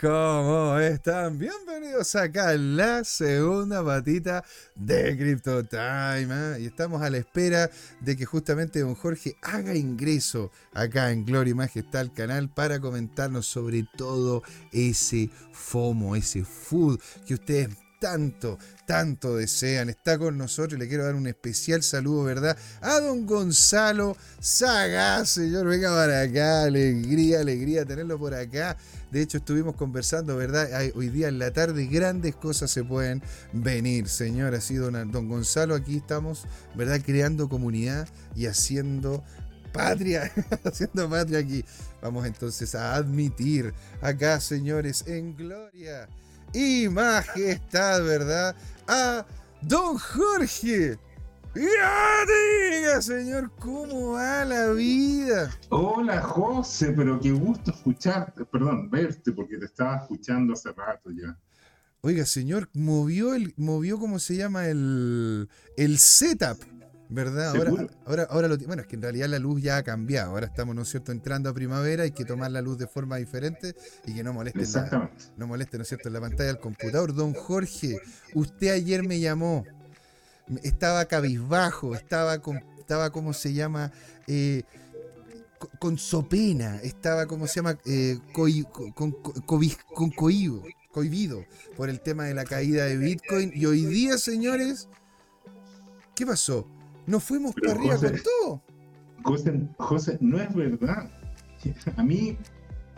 ¿cómo están? Bienvenidos acá a la segunda patita de Crypto Time. ¿eh? Y estamos a la espera de que justamente don Jorge haga ingreso acá en Gloria y Majestad al canal para comentarnos sobre todo ese FOMO, ese food que ustedes tanto, tanto desean. Está con nosotros y le quiero dar un especial saludo, ¿verdad? A don Gonzalo Sagaz, señor. Venga para acá, alegría, alegría tenerlo por acá. De hecho, estuvimos conversando, ¿verdad? Hoy día en la tarde grandes cosas se pueden venir, señor. Así, don, don Gonzalo, aquí estamos, ¿verdad? Creando comunidad y haciendo patria, haciendo patria aquí. Vamos entonces a admitir acá, señores, en gloria y majestad, ¿verdad? A don Jorge. Ya diga, señor, ¿cómo va la vida? Hola, José, pero qué gusto escucharte, perdón, verte, porque te estaba escuchando hace rato ya. Oiga, señor, movió el, movió, ¿cómo se llama? El, el setup ¿Verdad? Ahora, ahora, ahora lo, bueno, es que en realidad la luz ya ha cambiado. Ahora estamos, ¿no es cierto?, entrando a primavera, hay que tomar la luz de forma diferente y que no moleste, la, no moleste, ¿no es cierto?, en la pantalla del computador. Don Jorge, usted ayer me llamó, estaba cabizbajo, estaba con, estaba, ¿cómo se llama? Eh, con sopena, estaba, ¿cómo se llama? Eh, con, con cohibido por el tema de la caída de Bitcoin. Y hoy día, señores, ¿qué pasó? Nos fuimos para arriba con todo. José, José, no es verdad. A mí,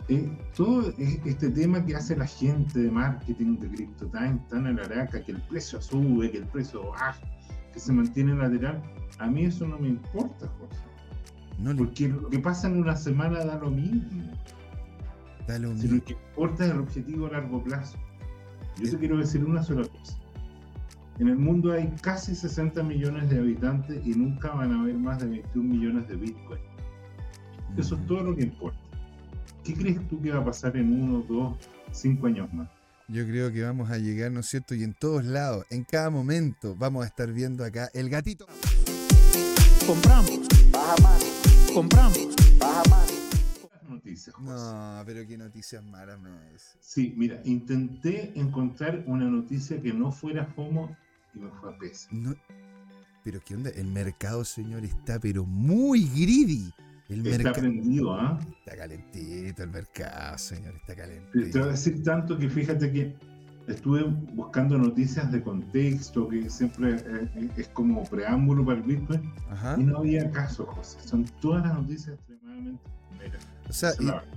eh, todo este tema que hace la gente de marketing de CryptoTime tan en la araca, que el precio sube, que el precio baja, que se mantiene lateral, a mí eso no me importa, José. No Porque lo que pasa en una semana da lo mismo. Da lo mismo. lo que importa es el objetivo a largo plazo. Yo te quiero decir una sola cosa. En el mundo hay casi 60 millones de habitantes y nunca van a haber más de 21 millones de Bitcoin. Eso es todo lo que importa. ¿Qué crees tú que va a pasar en uno, dos, cinco años más? Yo creo que vamos a llegar, ¿no es cierto? Y en todos lados, en cada momento, vamos a estar viendo acá el gatito. Compramos, baja más. Compramos, baja más. Noticias, no, pero qué noticias malas me Sí, mira, intenté encontrar una noticia que no fuera FOMO pero qué onda, el mercado, señor, está pero muy greedy. El está prendido, ¿ah? Está calentito el mercado, señor, está calentito. Te voy a decir tanto que fíjate que estuve buscando noticias de contexto, que siempre es, como preámbulo para el Bitcoin, y no había caso, José. Son todas las noticias extremadamente o sea,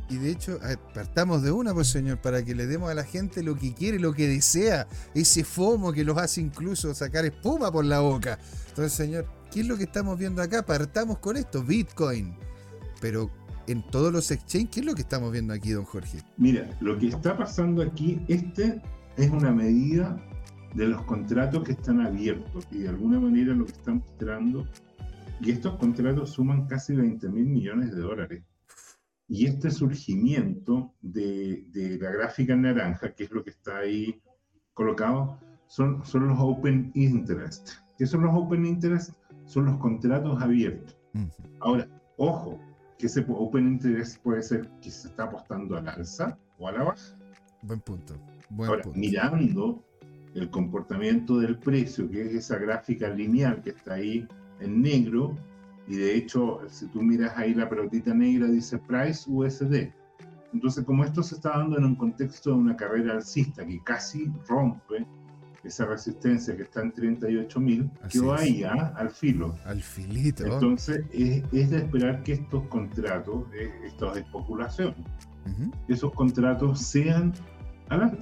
y, de hecho, partamos de una, pues señor, para que le demos a la gente lo que quiere, lo que desea, ese FOMO que los hace incluso sacar espuma por la boca. Entonces, señor, ¿qué es lo que estamos viendo acá? Partamos con esto, Bitcoin. Pero en todos los exchanges, ¿qué es lo que estamos viendo aquí, don Jorge? Mira, lo que está pasando aquí, este es una medida de los contratos que están abiertos y de alguna manera lo que están mostrando, y estos contratos suman casi 20 mil millones de dólares. Y este surgimiento de, de, la gráfica naranja, que es lo que está ahí colocado, son, son los open interest. ¿Qué son los open interest? Son los contratos abiertos. Ahora, ojo, que ese open interest puede ser que se está apostando al alza o a la baja. Buen punto. Ahora, mirando el comportamiento del precio, que es esa gráfica lineal que está ahí en negro, y de hecho, si tú miras ahí la pelotita negra, dice Price USD. Entonces, como esto se está dando en un contexto de una carrera alcista que casi rompe esa resistencia que está en 38.000, quedó ahí, ¿ah? al filo. Al filito. Entonces, es, de esperar que estos contratos, eh, estas especulación, esos contratos sean al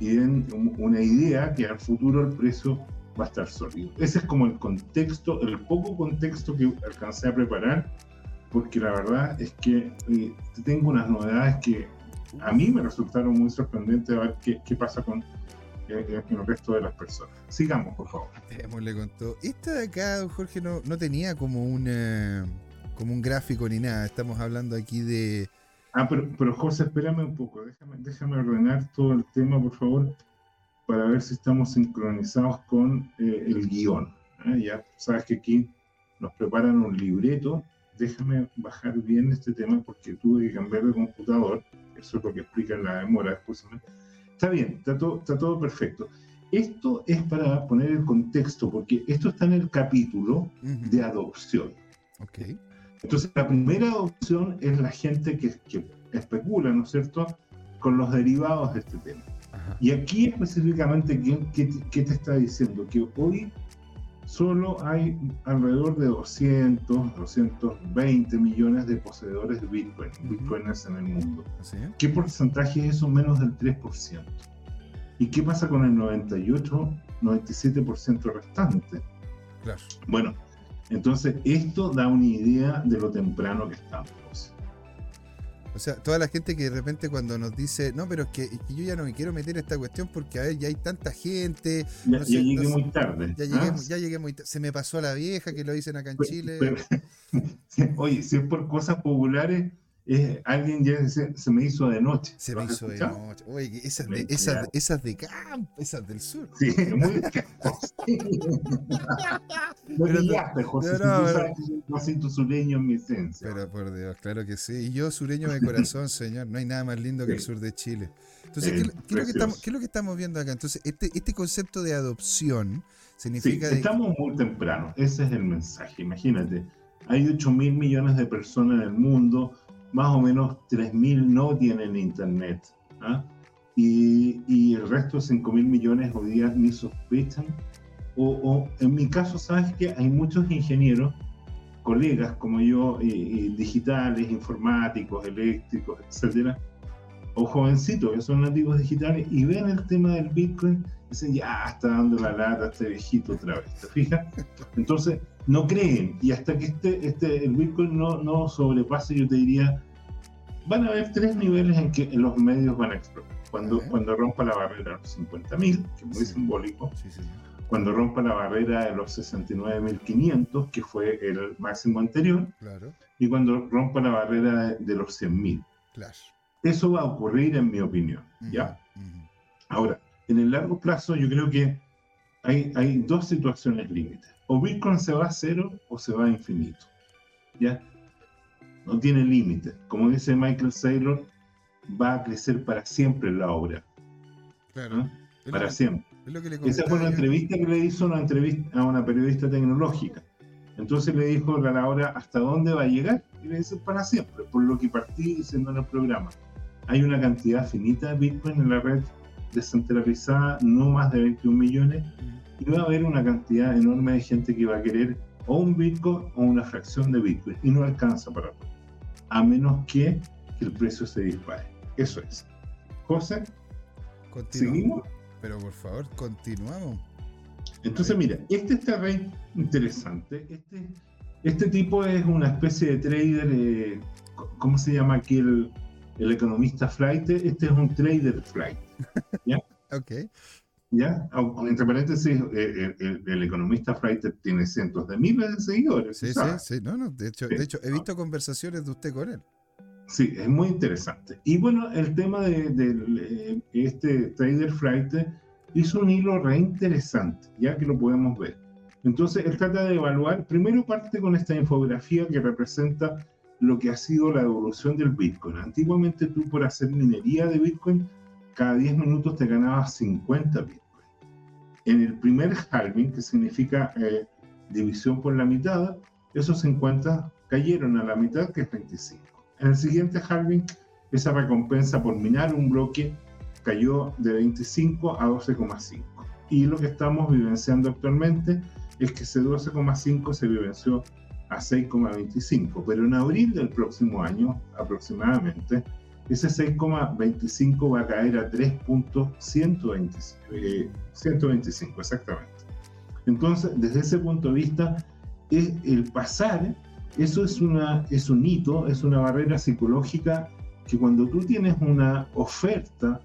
y den una idea que al futuro el precio va a estar sólido. Ese es como el contexto, el poco contexto que alcancé a preparar, porque la verdad es que eh, tengo unas novedades que a mí me resultaron muy sorprendentes a ver qué, qué pasa con, eh, eh, el resto de las personas. Sigamos, por favor. le contó. Esta de acá, Jorge, no, no tenía como un, como un gráfico ni nada. Estamos hablando aquí de... Ah, pero, pero José, espérame un poco. Déjame, déjame ordenar todo el tema, por favor para ver si estamos sincronizados con eh, el guion. ¿eh? Ya sabes que aquí nos preparan un libreto déjame bajar bien este tema porque tuve que cambiar de computador, eso es lo que explica la demora, justamente. Está bien, está todo, está todo perfecto. Esto es para poner el contexto, porque esto está en el capítulo Ujú. de adopción. Ok. Entonces, la primera adopción es la gente que, que especula, ¿no es cierto?, con los derivados de este tema. Ajá. Y aquí específicamente, ¿qué, qué, te- qué te está diciendo? Que hoy solo hay alrededor de 200, 220 millones de poseedores de Bitcoin. Bitcoiners en el mundo. ¿Qué porcentaje es eso? Menos del 3%. ¿Y qué pasa con el 98, 97% restante? Claro. Bueno, entonces esto da una idea de lo temprano que estamos. O sea, toda la gente que de repente cuando nos dice, no, pero es que, es que yo ya no me quiero meter en esta cuestión porque a ver, ya hay tanta gente, Ya, No sé, ya llegué no muy tarde. ya ¿ah? llegué, ya llegué muy, ta- se me pasó la vieja que lo dicen acá en Chile. pero- oye, si es por cosas populares, alguien ya se, se me hizo de noche. se ¿Lo me hizo de noche. Oye, esas de, esas, de- esas de campo, esas del sur. Sí, muy sí. Lo Pero- pillaste, José. no, no, pero- sabes que yo no siento sureño en mi esencia. Pero por Dios, claro que sí. Y yo, sureño de corazón, señor, no hay nada más lindo que el sur de Chile. Entonces, Eh, ¿qué, qué es lo que estamos, qué es lo que estamos viendo acá? Entonces, este, este concepto de adopción Sí, significa de estamos muy temprano. Ese es el mensaje. Imagínate, hay 8 mil millones de personas en el mundo, más o menos 3 mil no tienen internet. ¿ah? Y, y el resto de 5 mil millones hoy día ni sospechan. O, o, en mi caso, sabes que hay muchos ingenieros, colegas como yo, y- y digitales, informáticos, eléctricos, etcétera, o jovencitos que son nativos digitales y ven el tema del Bitcoin dicen, ya está dando la lata este viejito otra vez, ¿te fijas? Entonces, no creen y hasta que este, este, el Bitcoin no, no sobrepase, yo te diría, van a haber tres niveles en que los medios van a explotar. Cuando, cuando rompa la barrera de los 50.000, que es muy Sí. simbólico, Sí, sí. cuando rompa la barrera de los 69.500, que fue el máximo anterior, Claro, y cuando rompa la barrera de, de los 100.000. claro. Eso va a ocurrir en mi opinión, ¿ya? Ahora, en el largo plazo yo creo que hay, hay dos situaciones límites. O Bitcoin se va a cero o se va a infinito. ¿Ya? No tiene límite. Como dice Michael Saylor, va a crecer para siempre la obra. Claro. ¿no? Es lo Para que- siempre. Esa fue una entrevista que le hizo una entrevista a una periodista tecnológica. Entonces le dijo a la hora ¿hasta dónde va a llegar? Y le dice para siempre, por lo que partí diciendo en el programa. Hay una cantidad finita de Bitcoin en la red descentralizada, no más de 21 millones, y va a haber una cantidad enorme de gente que va a querer o un Bitcoin o una fracción de Bitcoin, y no alcanza para todo, a menos que el precio se dispare. Eso es. José, Continuamos. ¿seguimos? Pero por favor, continuamos. Entonces, mira, este está re interesante. Este, este tipo es una especie de trader, eh, ¿cómo se llama aquí el, el economista flight? Este es un trader flight, Ok. ¿Ya? Entre paréntesis, eh, el, el- el economista flight tiene cientos de miles de seguidores. Sí, sí, sí. No, no. De hecho, Sí. de hecho, he visto conversaciones de usted con él. Sí, es muy interesante. Y bueno, el tema de, del, eh, este trader flight hizo un hilo re interesante, ya que lo podemos ver. Entonces, él trata de evaluar, primero parte con esta infografía que representa lo que ha sido la evolución del Bitcoin. Antiguamente tú por hacer minería de Bitcoin, cada 10 minutos te ganabas 50 Bitcoin. En el primer halving, que significa eh, división por la mitad, esos 50 cayeron a la mitad, que es 25. En el siguiente halving, esa recompensa por minar un bloque cayó de 25 a 12,5. Y lo que estamos vivenciando actualmente es que ese 12,5 se vivenció a 6,25, pero en abril del próximo año aproximadamente, ese 6,25 va a caer a 3.125, eh, 125 exactamente. Entonces, desde ese punto de vista, es el pasar, eso es, una, es un hito, es una barrera psicológica que cuando tú tienes una oferta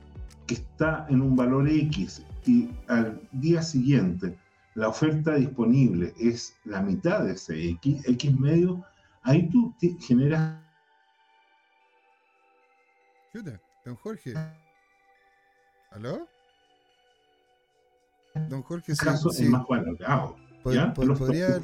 que está en un valor X y al día siguiente la oferta disponible es la mitad de ese X, X medio, ahí tú ti- don Jorge. ¿Aló? Don Jorge, sí, caso sí. es más. Pod- podría, podría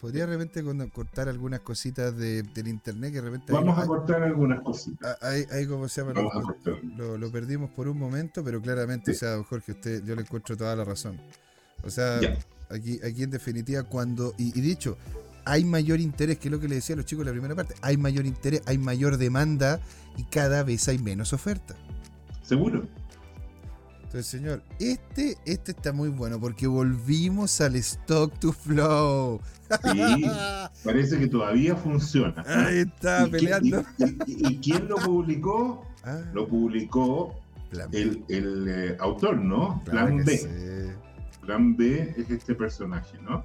¿Podría de repente cortar algunas cositas de, del internet que de repente Vamos hay, a cortar algunas cositas. hay, hay- ¿cómo se llama? Lo, cortar. lo- lo perdimos por un momento, pero claramente, Sí. o sea, don Jorge, usted, yo le encuentro toda la razón. O sea, Ya. aquí, aquí en definitiva, cuando, y, y dicho, hay mayor interés, que es lo que le decía a los chicos en la primera parte, hay mayor interés, hay mayor demanda y cada vez hay menos oferta. ¿Seguro? Entonces, señor, este, este está muy bueno porque volvimos al stock to flow. Sí, parece que todavía funciona. Ahí está, ¿Y quién- peleando. y- y- y quién lo publicó? Ah, Lo publicó el, el, eh, autor, ¿no? Claro Plan B. sí. Plan B es este personaje, ¿no?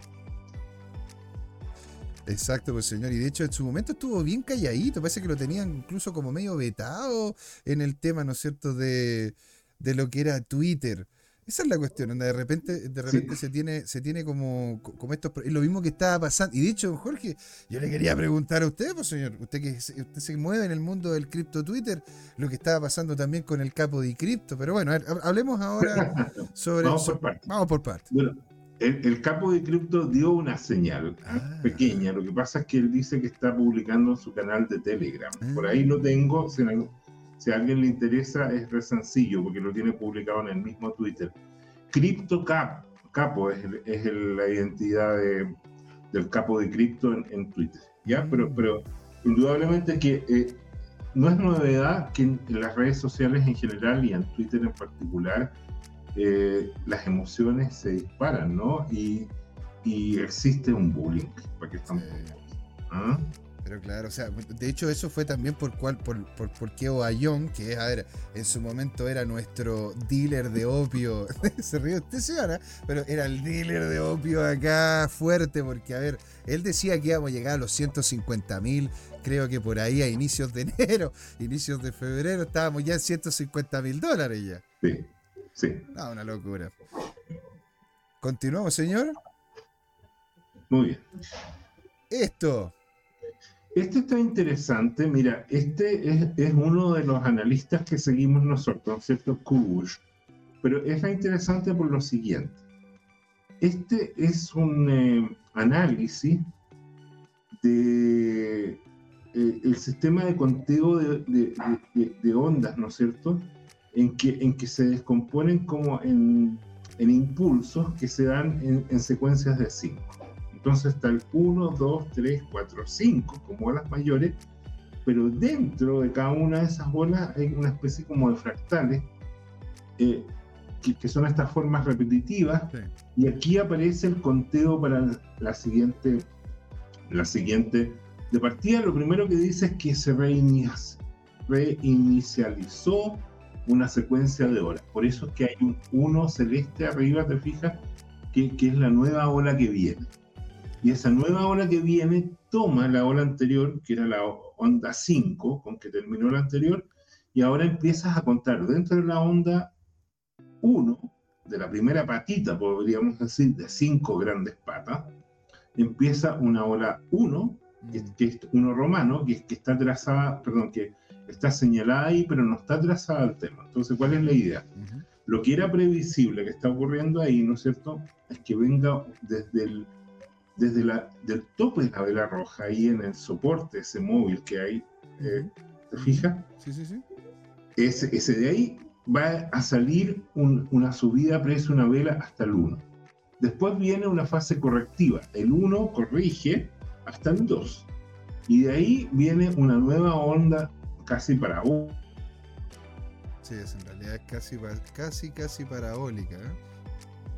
Exacto, pues señor. Y de hecho en su momento estuvo bien calladito. Parece que lo tenían incluso como medio vetado en el tema, ¿no es cierto?, de, de lo que era Twitter. Esa es la cuestión, de repente, de repente se tiene, se tiene como, como estos. Es lo mismo que estaba pasando. Y de hecho, Jorge, yo le quería preguntar a usted, pues señor, usted que se- usted se mueve en el mundo del cripto Twitter, lo que estaba pasando también con el capo de cripto. Pero bueno, a ver, hablemos ahora sobre. Vamos por partes. vamos por partes. Bueno, el, el capo de cripto dio una señal Ah. pequeña. Lo que pasa es que él dice que está publicando en su canal de Telegram. Ah. Por ahí lo tengo. Si, a alguien le interesa, es re sencillo porque lo tiene publicado en el mismo Twitter. Crypto Cap, Capo es, el- es el- la identidad de- del capo de cripto en, en Twitter. ¿ya? Mm. Pero, pero indudablemente que eh, no es novedad que en, en las redes sociales en general y en Twitter en particular eh, las emociones se disparan, ¿no? Y, y existe un bullying. ¿Para estamos Sí. eso? ¿Ah? Pero claro, o sea, de hecho eso fue también por cual, por, por, por Keo Ayón, que a ver, en su momento era nuestro dealer de opio. Se ríe usted, señora, pero era el dealer de opio acá fuerte, porque a ver, él decía que íbamos a llegar a los 150 mil, creo que por ahí a inicios de enero, inicios de febrero, estábamos ya en 150 mil dólares ya. Sí, sí. No, una locura. Continuamos, señor. Muy bien. Esto. Este está interesante. Mira, este es, es uno de los analistas que seguimos nosotros, ¿cierto? Kubush. Pero es interesante por lo siguiente. Este es un eh, análisis de eh, el sistema de conteo de, de- de- de ondas, ¿no es cierto? En que, en que se descomponen como en, en impulsos que se dan en, en secuencias de 5. Entonces está el 1, 2, 3, 4, 5 como olas mayores, pero dentro de cada una de esas olas hay una especie como de fractales, eh, que, que son estas formas repetitivas, Sí. y aquí aparece el conteo para la siguiente, la siguiente. De partida, lo primero que dice es que se reinicia- reinicializó una secuencia de horas. Por eso es que hay un 1 celeste arriba, ¿te fijas? Que, que es la nueva ola que viene. Y esa nueva ola que viene toma la ola anterior, que era la onda 5, con que terminó la anterior, y ahora empiezas a contar dentro de la onda 1, de la primera patita, podríamos decir, de cinco grandes patas, empieza una ola 1, que, que es uno romano, que, que está trazada, perdón, que está señalada ahí, pero no está trazada al tema. Entonces, ¿cuál es la idea? Lo que era previsible que está ocurriendo ahí, ¿no es cierto?, es que venga desde el desde la, del tope de la vela roja, ahí en el soporte, ese móvil que hay, eh, ¿te fijas? Sí, sí, sí. ese, ese de ahí va a salir un- una subida a precio una vela hasta el 1. Después viene una fase correctiva. El 1 corrige hasta el 2. Y de ahí viene una nueva onda casi para Sí, es en realidad es casi, casi, casi parabólica. ¿eh?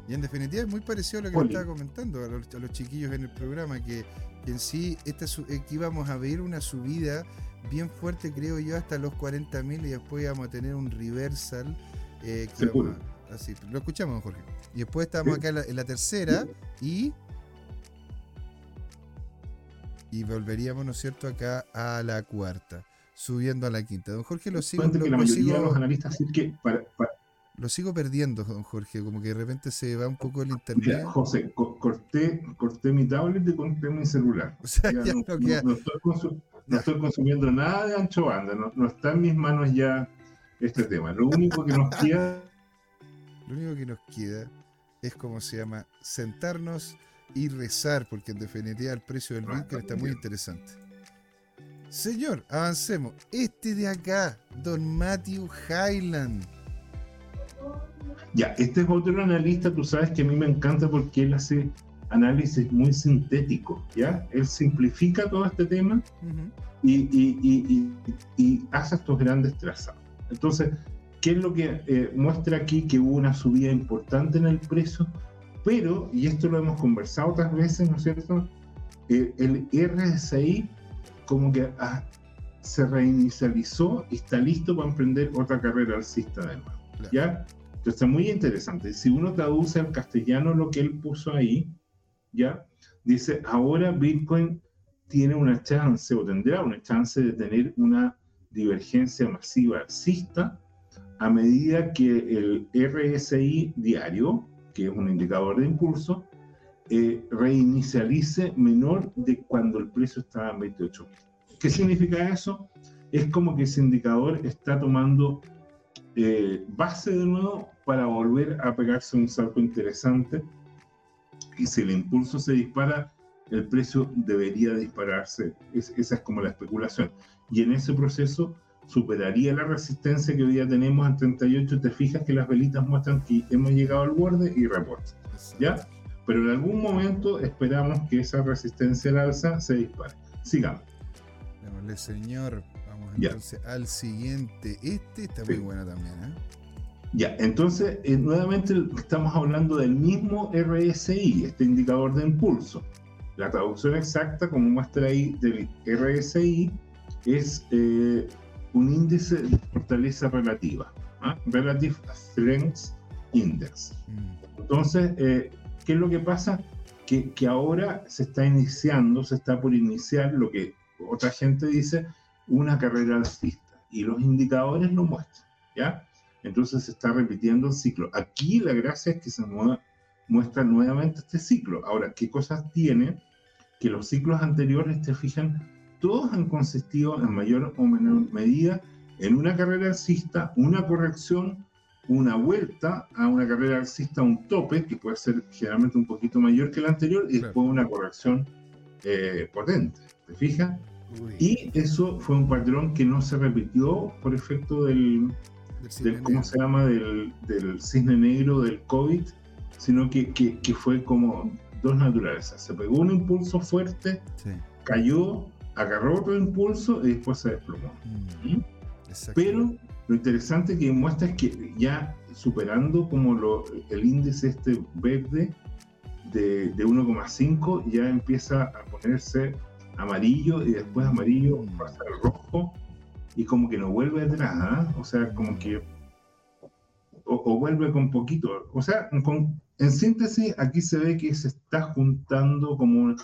Y en definitiva es muy parecido a lo que Oli. estaba comentando a los, a los chiquillos en el programa, que, que en sí esta, que íbamos a ver una subida bien fuerte, creo yo, hasta los 40.000 y después íbamos a tener un reversal. eh, que íbamos así, lo escuchamos, Jorge. Y después estamos Sí. acá en la, en la tercera y... Y volveríamos, ¿no es cierto?, acá a la cuarta, subiendo a la quinta. Don Jorge, lo sigo, lo- que la lo mayoría sigo- de los analistas dicen que para, para- lo sigo perdiendo, don Jorge, como que de repente se va un poco el mira, internet. José, co- corté, corté mi tablet y corté mi celular. O sea, Ya ya no, no no- queda. no estoy no consumiendo nada de ancho banda, no, no está en mis manos ya este tema. Lo único que nos queda Lo único que nos queda es como se llama sentarnos y rezar, porque en definitiva el precio del Bitcoin está muy interesante. Señor, avancemos. Este de acá, Don Matthew Highland. Ya, este es otro analista, tú sabes que a mí me encanta porque él hace análisis muy sintético, ¿ya? Él simplifica todo este tema Ujú. y, y- y- y- y hace estos grandes trazados. Entonces, ¿qué es lo que eh, muestra aquí? Que hubo una subida importante en el precio, pero, y esto lo hemos conversado otras veces, ¿no es cierto? Eh, el RSI como que ah, se reinicializó y está listo para emprender otra carrera alcista de nuevo. Claro. ¿Ya? Entonces está muy interesante. Si uno traduce al castellano lo que él puso ahí, ¿ya? Dice, ahora Bitcoin tiene una chance o tendrá una chance de tener una divergencia masiva alcista a medida que el RSI diario, que es un indicador de impulso, eh, reinicialice menor de cuando el precio estaba en 28. ¿Qué significa eso? Es como que ese indicador está tomando eh, base de nuevo para volver a pegarse un salto interesante. Y si el impulso se dispara, el precio debería dispararse. Es- esa es como la especulación. Y en ese proceso superaría la resistencia que hoy día tenemos en 38. Te fijas que las velitas muestran que hemos llegado al borde y reporta. ¿Ya? Pero en algún momento esperamos que esa resistencia al alza se dispare. Sigamos. Démosle, señor. Vamos Ya. entonces al siguiente. Este está muy Sí. bueno también, ¿eh? Ya, entonces eh, nuevamente estamos hablando del mismo RSI, este indicador de impulso. La traducción exacta, como muestra ahí, del RSI es eh, un índice de fortaleza relativa, ¿ah? Relative Strength Index. Mm, Entonces, eh, ¿qué es lo que pasa? Que, que ahora se está iniciando, se está por iniciar lo que otra gente dice, una carrera alcista. Y los indicadores lo muestran, ¿ya? Entonces se está repitiendo el ciclo. Aquí la gracia es que se mue- muestra nuevamente este ciclo. Ahora, ¿qué cosas tiene? Que los ciclos anteriores, te fijan, todos han consistido en mayor o menor medida en una carrera alcista, una corrección, una vuelta a una carrera alcista, un tope, que puede ser generalmente un poquito mayor que el anterior, y después una corrección eh, potente. ¿Te fijas? uy, Y eso fue un patrón que no se repitió por efecto del, del del- ¿cómo negro. se llama? Del, del cisne negro del COVID, sino que, que, que fue como dos naturalezas. Se pegó un impulso fuerte, Sí. cayó, agarró otro impulso y después se desplomó. Mm, ¿Mm? Pero lo interesante que muestra es que ya superando como lo- el índice este verde de, de 1,5 ya empieza a ponerse amarillo y después amarillo pasa al rojo y como que no vuelve atrás, ¿ah? o sea, como que o, o vuelve con poquito, o sea, con- en síntesis aquí se ve que se está juntando como una,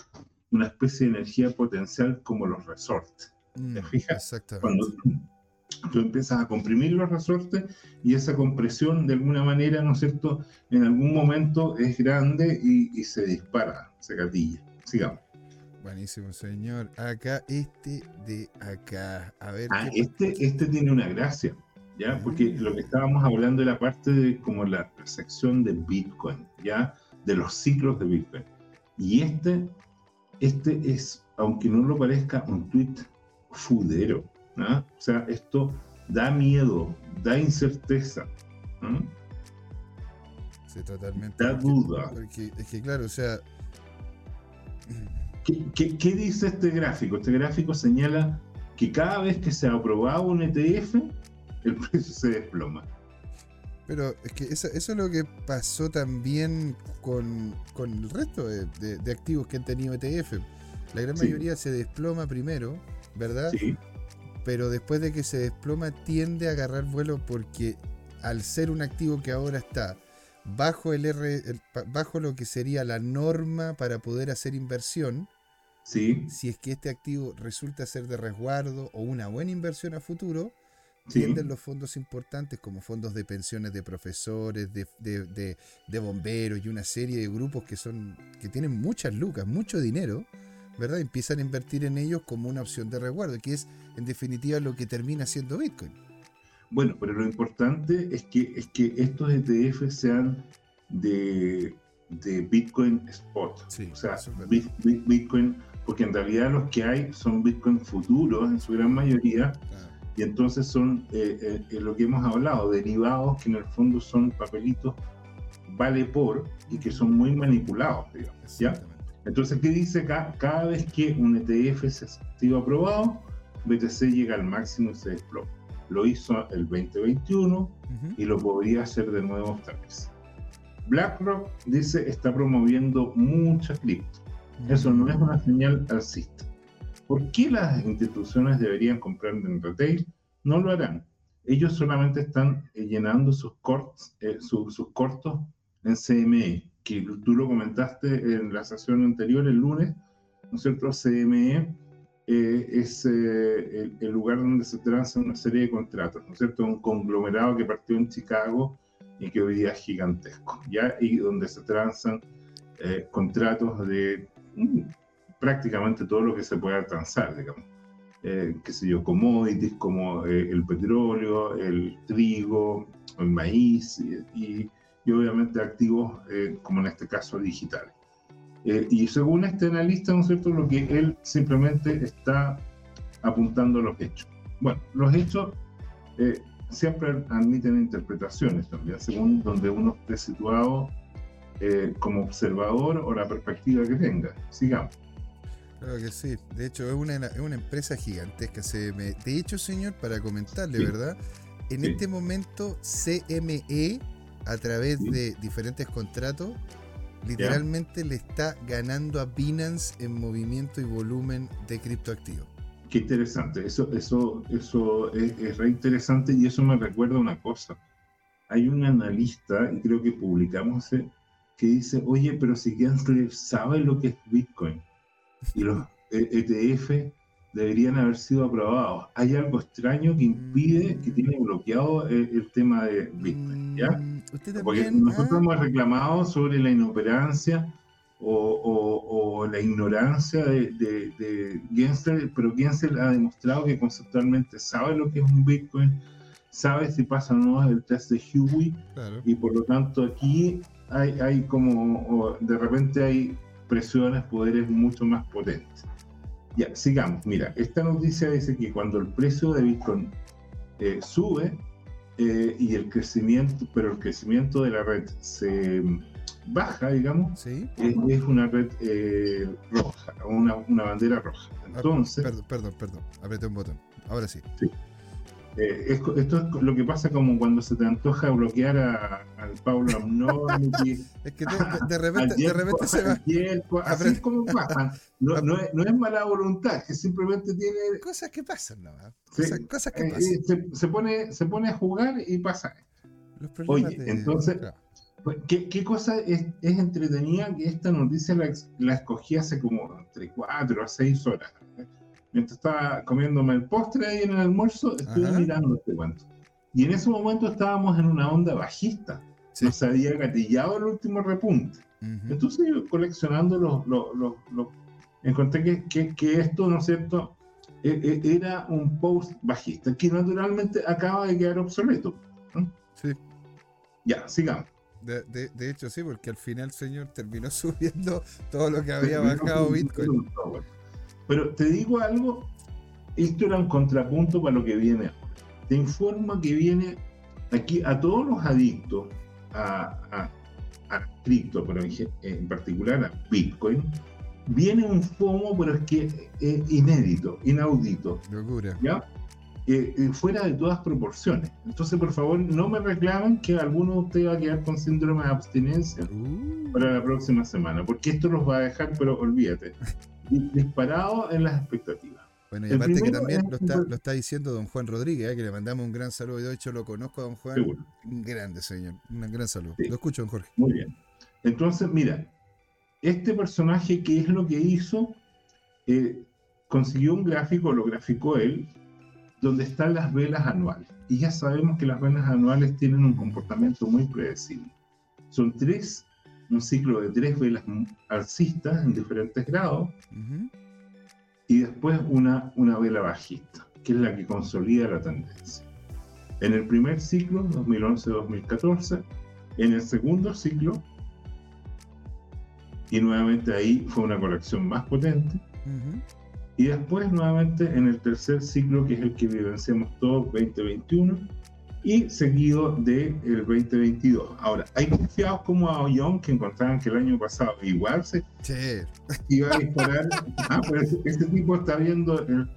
una especie de energía potencial como los resortes Mm, ¿te fijas? Exactamente. cuando tú empiezas a comprimir los resortes y esa compresión de alguna manera, ¿no es cierto?, en algún momento es grande y, y se dispara, se gatilla. Sigamos. Buenísimo, señor. Acá, este de acá. A ver. Ah, este, este tiene una gracia, ¿ya? Porque Ah. lo que estábamos hablando era parte de como la sección de Bitcoin, ¿ya? De los ciclos de Bitcoin. Y este, este es, aunque no lo parezca, un tweet fudero, ¿ah? O sea, esto da miedo, da incerteza. ¿ah? Sí, totalmente. Da porque- duda. porque es que, claro, o sea. ¿Qué, qué, qué dice este gráfico? Este gráfico señala que cada vez que se aprobaba un ETF, el precio se desploma. Pero es que eso, eso es lo que pasó también con, con el resto de, de- de activos que han tenido ETF. La gran Sí. mayoría se desploma primero, ¿verdad? Sí, Pero después de que se desploma tiende a agarrar vuelo porque al ser un activo que ahora está bajo el R, el- bajo lo que sería la norma para poder hacer inversión, sí, si es que este activo resulta ser de resguardo o una buena inversión a futuro, sí. tienden los fondos importantes como fondos de pensiones de profesores, de, de- de- de bomberos y una serie de grupos que son que tienen muchas lucas, mucho dinero, ¿verdad? Empiezan a invertir en ellos como una opción de resguardo, que es en definitiva lo que termina siendo Bitcoin. Bueno, pero lo importante es que, es que estos ETF sean de, de Bitcoin Spot. Sí, o sea. Bit- Bit- Bitcoin, porque en realidad los que hay son Bitcoin futuros en su gran mayoría, y entonces son eh, eh, eh, lo que hemos hablado, derivados que en el fondo son papelitos vale por y que son muy manipulados, digamos. ¿ya? Entonces, ¿qué dice acá? Cada vez que un ETF se activa aprobado, BTC llega al máximo y se desploma. Lo hizo el 2021 Ujú. y lo podría hacer de nuevo esta vez. BlackRock dice está promoviendo mucha cripto. Eso no es una señal alcista. ¿Por qué las instituciones deberían comprar en retail? No lo harán. Ellos solamente están eh, llenando sus, corts, eh, su- sus cortos en CME, que tú lo comentaste en la sesión anterior, el lunes, ¿no es cierto? CME eh, es eh, el, el lugar donde se transan una serie de contratos, ¿no es cierto? Un conglomerado que partió en Chicago y que hoy día es gigantesco, ¿ya? Y donde se transan eh, contratos de mm, prácticamente todo lo que se pueda transar, digamos. Eh, qué sé yo, commodities como eh, el petróleo, el trigo, el maíz y, y- y obviamente activos eh, como en este caso digitales. Eh, y según este analista, ¿no es cierto?, lo que él simplemente está apuntando a los hechos. Bueno, los hechos eh, siempre admiten interpretaciones también, según donde uno esté situado eh, como observador o la perspectiva que tenga. Sigamos. Claro que sí. De hecho, es una, es una empresa gigantesca. CME. De hecho, señor, para comentarle, Sí. ¿verdad? En Sí. este momento, CME, a través Sí. de diferentes contratos, literalmente le está ganando a Binance en movimiento y volumen de criptoactivos. Qué interesante, eso, eso, eso es, es re interesante y eso me recuerda una cosa. Hay un analista, y creo que publicamos, que dice, oye, pero si Gensler sabe lo que es Bitcoin y los ETF deberían haber sido aprobados. Hay algo extraño que impide, que tiene bloqueado el, el tema de Bitcoin, ¿ya? Usted Porque también. nosotros ah, hemos reclamado sobre la inoperancia o, o- o la ignorancia de, de, de Gensler, pero Gensler ha demostrado que conceptualmente sabe lo que es un Bitcoin, sabe si pasa o no el test de Huey, claro. y por lo tanto aquí hay, hay como, o de repente hay presiones, poderes mucho más potentes. Ya, sigamos. Mira, esta noticia dice que cuando el precio de Bitcoin eh, sube eh, y el crecimiento, pero el crecimiento de la red se baja, digamos, Sí. es, es una red eh, roja, una, una bandera roja. Ah, Entonces, Perdón, perdón, perdón. Apreté un botón. Ahora sí. Eh, es esto es lo que pasa como cuando se te antoja bloquear a- al Paulo Amnoni, Es que de, de- de repente, de se va. así es como pasa. No, no, es, no es mala voluntad, que simplemente tiene Cosas que pasan, ¿no? Sí, Cosas, cosas que eh, pasan. eh, se, se pone, se pone a jugar y pasa. Los oye, de- entonces- claro. Pues, ¿Qué, qué cosa es, es entretenida que esta noticia la, la escogí hace como entre 4 a 6 horas? Mientras estaba comiéndome el postre ahí en el almuerzo, estuve Ajá. mirando este cuento. Y en ese momento estábamos en una onda bajista. Sí. Nos había gatillado el último repunte. Ujú. Entonces yo coleccionando los... los, los, los- encontré que, que, que esto, ¿no es cierto?, E- e- era un post bajista, que naturalmente acaba de quedar obsoleto. Sí. Ya, sigamos. De, de- de hecho, sí, porque al final, señor, terminó subiendo todo lo que había bajado Bitcoin. Pero te digo algo, esto era un contrapunto para lo que viene ahora. Te informa que viene aquí a todos los adictos a, a, a cripto, pero en, en particular a Bitcoin, viene un FOMO, pero es que es inédito, inaudito, Locura. ¿ya? Eh, eh, fuera de todas proporciones. Entonces, por favor, no me reclamen que alguno de ustedes va a quedar con síndrome de abstinencia Uh, para la próxima semana, porque esto los va a dejar, pero olvídate, disparado en las expectativas. bueno, y aparte que también lo está, lo está diciendo don Juan Rodríguez, eh, que le mandamos un gran saludo. De hecho, lo conozco a don Juan. Seguro. Un grande, señor. Un gran saludo. Sí. Lo escucho, don Jorge. Muy bien. Entonces, mira, este personaje, ¿qué es lo que hizo? Eh, consiguió un gráfico, lo graficó él, donde están las velas anuales. Y ya sabemos que las velas anuales tienen un comportamiento muy predecible. Son tres, un ciclo de tres velas alcistas en diferentes grados, y después una, una vela bajista, que es la que consolida la tendencia. En el primer ciclo, 2011-2014, en el segundo ciclo, y nuevamente ahí fue una corrección más potente. Y después nuevamente en el tercer ciclo, que es el que vivenciamos todos, 2021, y seguido del 2022. Ahora, hay confiados como a Ollón que encontraban que el año pasado igual se Che, iba a disparar. ah, pero ese, ese tipo está viendo, el-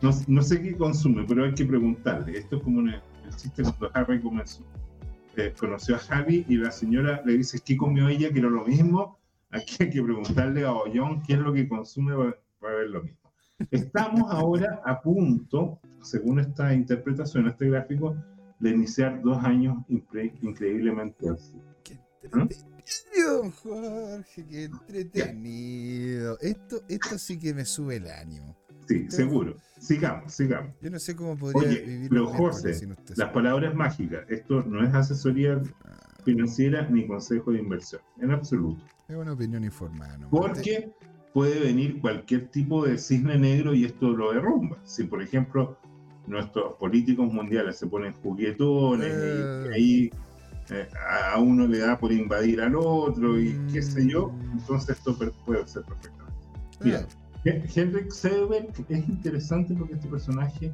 no, no sé qué consume, pero hay que preguntarle. Esto es como una- el chiste cuando Harry comenzó. Eh, conoció a Harry y la señora le dice, ¿qué comió ella? Que era lo mismo. Aquí hay que preguntarle a Ollón qué es lo que consume para, para ver lo mismo. Estamos ahora a punto, según esta interpretación, este gráfico, de iniciar dos años incre- increíblemente altos. qué ¿Ah? entretenido, Jorge, qué entretenido. Esto, esto sí que me sube el ánimo. Sí, seguro. Sigamos, sigamos. Yo no sé cómo podría Oye, vivir pero sin usted. Las palabras mágicas. Esto no es asesoría financiera ni consejo de inversión, en absoluto. Es una opinión informada. ¿no? Porque puede venir cualquier tipo de cisne negro y esto lo derrumba. Si, por ejemplo, nuestros políticos mundiales se ponen juguetones Eh. y ahí eh, a uno le da por invadir al otro y qué sé yo, Mm. entonces esto puede ser perfectamente. Ah, Mira, Hen- Henrik Seberg es interesante porque este personaje,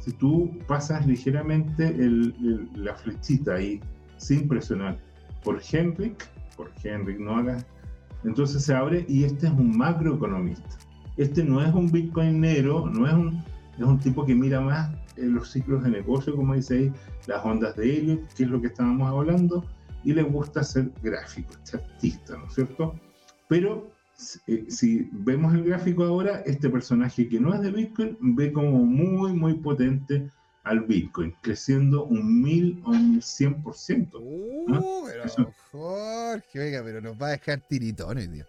si tú pasas ligeramente el- el- la flechita ahí, sin presionar, por Henrik, por Henrik, no hagas, entonces se abre y este es un macroeconomista. Este no es un bitcoinero, no es un, es un tipo que mira más los ciclos de negocio, como dice ahí, las ondas de Elliot, que es lo que estábamos hablando, y le gusta hacer gráficos, este artista, ¿no es cierto? Pero eh, si vemos el gráfico ahora, este personaje que no es de Bitcoin ve como muy, muy potente al Bitcoin, creciendo un mil o un cien por ciento. Uh, pero Eso. Jorge, oiga, pero nos va a dejar tiritones, tío.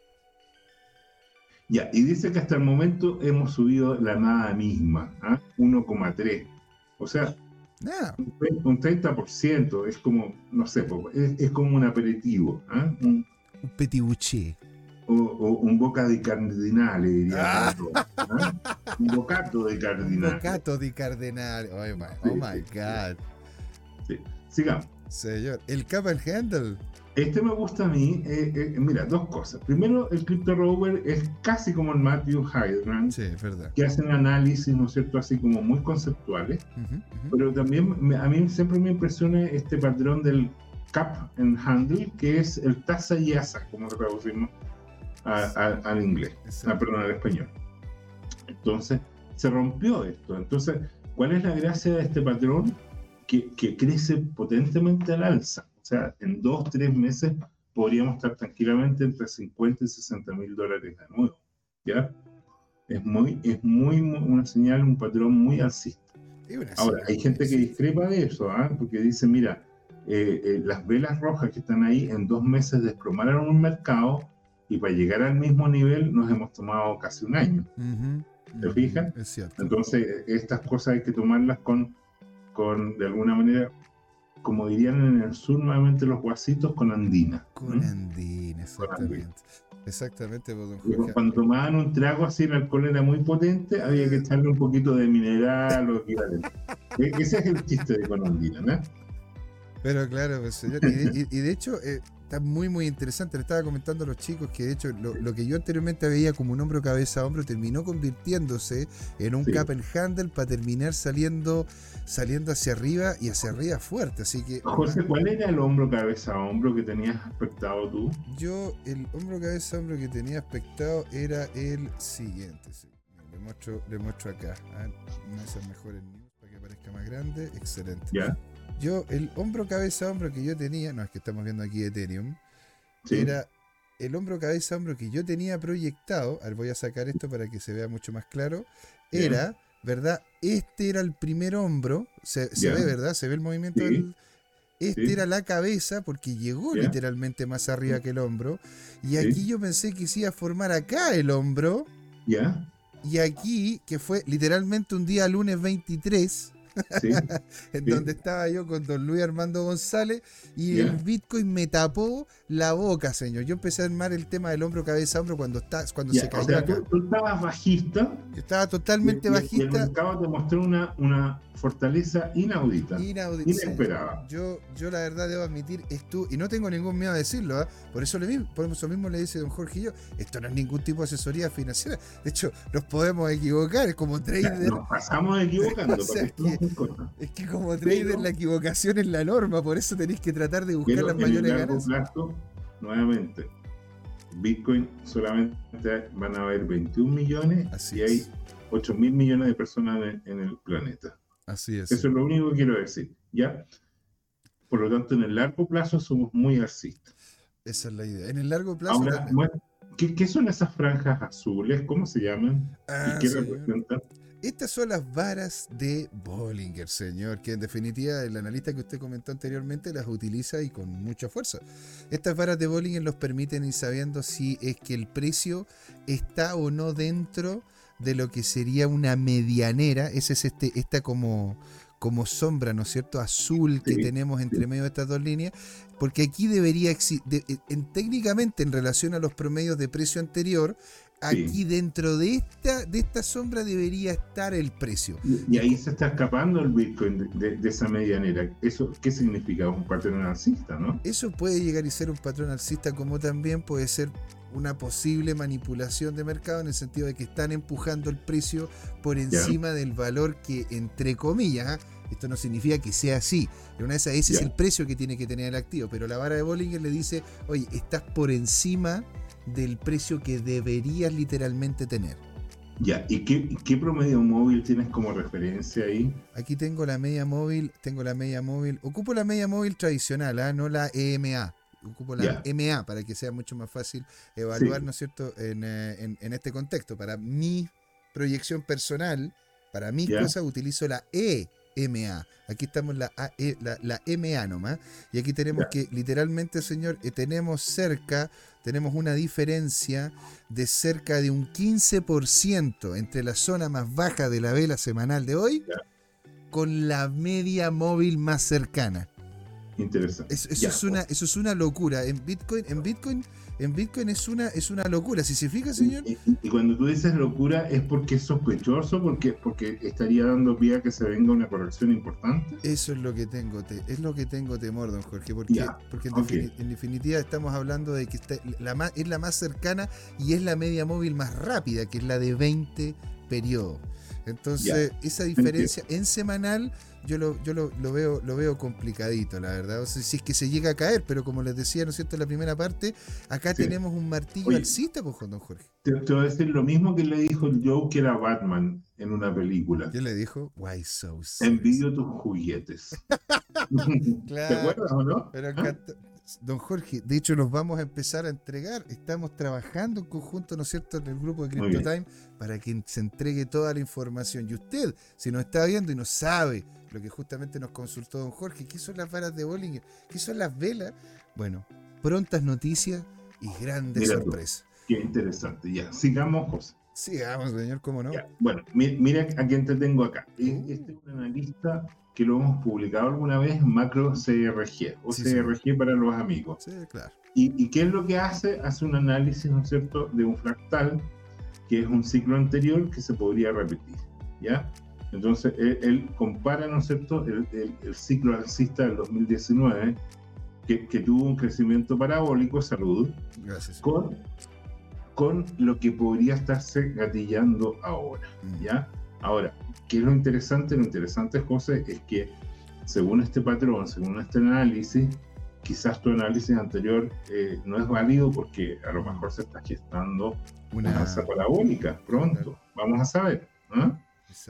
Ya, y dice que hasta el momento hemos subido la nada misma, ¿ah? 1,3. O sea, Nada. un 30%, es como, no sé, es, es como un aperitivo, ¿ah? un, Un petibuché. o, o un boca de cardinale, diría. Ah. ¿ah? Un bocato de Un cardinale. bocato di cardenal. Oh my, oh my god. Sigamos. Señor. El cap and handle. Este me gusta a mí. eh, eh, mira, dos cosas. Primero, el Crypto Rover es casi como el Matthew Hydrant, Sí, es verdad. que hacen análisis, ¿no es cierto?, así como muy conceptuales. Ujú, ujú. Pero también me- a mí siempre me impresiona este patrón del Cap and Handle, que es el tasa y asa, como lo traducimos a- a- al inglés, ah, perdón, al español. Entonces, se rompió esto. Entonces, ¿cuál es la gracia de este patrón? Que, que crece potentemente al alza. O sea, en dos, tres meses podríamos estar tranquilamente entre 50 y 60 mil dólares de nuevo. ¿Ya? Es muy, es muy, muy- una señal, un patrón muy alcista. Ahora, hay gente que discrepa de eso, ¿ah? porque dice, mira, eh, eh, las velas rojas que están ahí en dos meses desplomaron un mercado y para llegar al mismo nivel nos hemos tomado casi un año. Ujú, ¿Te ujú, fijas? Es cierto. Entonces, eh, estas cosas hay que tomarlas con, con de alguna manera, como dirían en el sur nuevamente los guasitos, con andina. Con andina, exactamente. Exactamente, don. Cuando tomaban un trago así, el alcohol era muy potente, había que echarle un poquito de mineral o equivalente. E- Ese es el chiste de con andina, ¿no? Pero claro, pues, señor. Y de, y- y de hecho, eh, está muy, muy interesante. Le estaba comentando a los chicos que, de hecho, lo, lo que yo anteriormente veía como un hombro, cabeza, hombro, terminó convirtiéndose en un Sí. cap and handle para terminar saliendo, saliendo hacia arriba y hacia arriba fuerte. Así que José, ¿cuál era el hombro, cabeza, hombro que tenías aspectado tú? yo, el hombro, cabeza, hombro que tenía aspectado era el siguiente. sí. Le muestro, le muestro acá. A ver, me hace mejor el news para que aparezca más grande. Excelente. ¿Ya? Yo, el hombro, cabeza, hombro que yo tenía, no es que estamos viendo aquí Ethereum, Sí. era el hombro, cabeza, hombro que yo tenía proyectado. A ver, voy a sacar esto para que se vea mucho más claro. Bien. Era, ¿verdad? Este era el primer hombro. Se, ve, ¿verdad? Se ve el movimiento Sí. del. Este Sí. era la cabeza porque llegó literalmente más arriba que el hombro. Y Sí. aquí yo pensé que se iba a formar acá el hombro. ¿Ya? Y aquí, que fue literalmente un día lunes 23, Sí, en Sí. donde estaba yo con don Luis Armando González y el Bitcoin me tapó la boca, señor. Yo empecé a armar el tema del hombro, cabeza, hombro cuando, está, cuando se o cayó sea, acá. tú, tú estabas bajista. Yo estaba totalmente y- Y el bajista. mercado te mostró una, una fortaleza inaudita, inesperada. Yo, yo la verdad debo admitir esto, y no tengo ningún miedo a decirlo, ¿ah? por eso le mismo, por eso mismo le dice don Jorge y yo, esto no es ningún tipo de asesoría financiera. De hecho, nos podemos equivocar, es como trader. Nos pasamos equivocando. O sea, que. Es que como trader Pero- la equivocación es la norma, por eso tenéis que tratar de buscar las mayores ganancias. plazo, nuevamente, Bitcoin solamente van a haber 21 millones Así y es. hay 8 mil millones de personas en, en el planeta. Así es. Eso es lo único que quiero decir. ¿ya? Por lo tanto, en el largo plazo somos muy alcistas. Esa es la idea. En el largo plazo. Ahora, ¿qué, qué son esas franjas azules? ¿Cómo se llaman? Ah, ¿Y qué señor. representan? Estas son las varas de Bollinger, señor, que en definitiva el analista que usted comentó anteriormente las utiliza y con mucha fuerza. Estas varas de Bollinger los permiten ir sabiendo si es que el precio está o no dentro de lo que sería una medianera. Ese es este, esta como, como sombra, ¿no es cierto? Azul que Sí, tenemos entre medio de estas dos líneas. Porque aquí debería existir, técnicamente en relación a los promedios de precio anterior, aquí dentro de esta, de esta sombra debería estar el precio. Y, y ahí se está escapando el Bitcoin de, de- de esa medianera. ¿Eso qué significa? Un patrón alcista, ¿no? Eso puede llegar y ser un patrón alcista como también puede ser una posible manipulación de mercado en el sentido de que están empujando el precio por encima del valor que, entre comillas, esto no significa que sea así, en una de esas, ese es el precio que tiene que tener el activo, pero la vara de Bollinger le dice, oye, estás por encima del precio que deberías literalmente tener. Ya, ¿y qué, promedio móvil tienes como referencia ahí? Aquí tengo la media móvil, tengo la media móvil, ocupo la media móvil tradicional, ¿ah? no la EMA. Ocupo la Ya. MA para que sea mucho más fácil evaluar, Sí. ¿no es cierto?, en, eh, en- en este contexto. Para mi proyección personal, para mis Ya. cosas, utilizo la EMA. Aquí estamos la, AE la, la MA nomás. Y aquí tenemos que, literalmente, señor, eh, tenemos cerca, tenemos una diferencia de cerca de un 15% entre la zona más baja de la vela semanal de hoy con la media móvil más cercana. Interesante. Es- eso, es una, eso es una locura. En Bitcoin, en Bitcoin, en Bitcoin es una, es una locura. Si se fija, señor, Y, cuando tú dices locura, ¿es porque es sospechoso? Porque, porque estaría dando pie a que se venga una corrección importante. eso es lo que tengo, te- es lo que tengo temor, don Jorge, porque, porque en, ok. defini- en definitiva estamos hablando de que está- la más, es la más cercana y es la media móvil más rápida, que es la de 20 periodos. Entonces, esa diferencia en semanal yo lo, yo lo, lo veo, lo veo complicadito, la verdad. O sea, si es que se llega a caer, pero como les decía, ¿no es cierto?, en la primera parte, acá Sí. tenemos un martillo Oye. alcista, pues, don Jorge. Te, te voy a decir lo mismo que le dijo el Joe que era Batman en una película. ¿Qué le dijo? Why so serious? Envidio tus juguetes. ¿Te Claro. acuerdas o no? Pero ¿Ah? Don Jorge, de hecho los vamos a empezar a entregar. Estamos trabajando en conjunto, ¿no es cierto?, en el grupo de. CryptoTime para que se entregue toda la información. Y usted, si nos está viendo y no sabe lo que justamente nos consultó don Jorge, ¿qué son las varas de Bollinger? ¿Qué son las velas? Bueno, prontas noticias y grandes Mira sorpresas. Qué interesante. Ya, sigamos, José. Sigamos, señor, ¿cómo no? Ya, Bueno, mi- mira a quién te tengo acá. E- Uh. Este es un analista que lo hemos publicado alguna vez en Macro CRG, o Sí, CRG para los amigos. Sí, claro. ¿Y, y qué es lo que hace? Hace un análisis, ¿no es cierto?, de un fractal, que es un ciclo anterior que se podría repetir, ¿ya? Entonces, él, él compara, ¿no es cierto?, el, el- el ciclo alcista del 2019, que, que tuvo un crecimiento parabólico, salud, Gracias. con, con lo que podría estarse gatillando ahora, Mm. ¿ya? Ahora, ¿qué es lo interesante? Lo interesante, José, es que según este patrón, según este análisis, quizás tu análisis anterior eh, no es válido porque a lo mejor se está gestando una alza parabólica pronto. Vamos a saber. ¿no?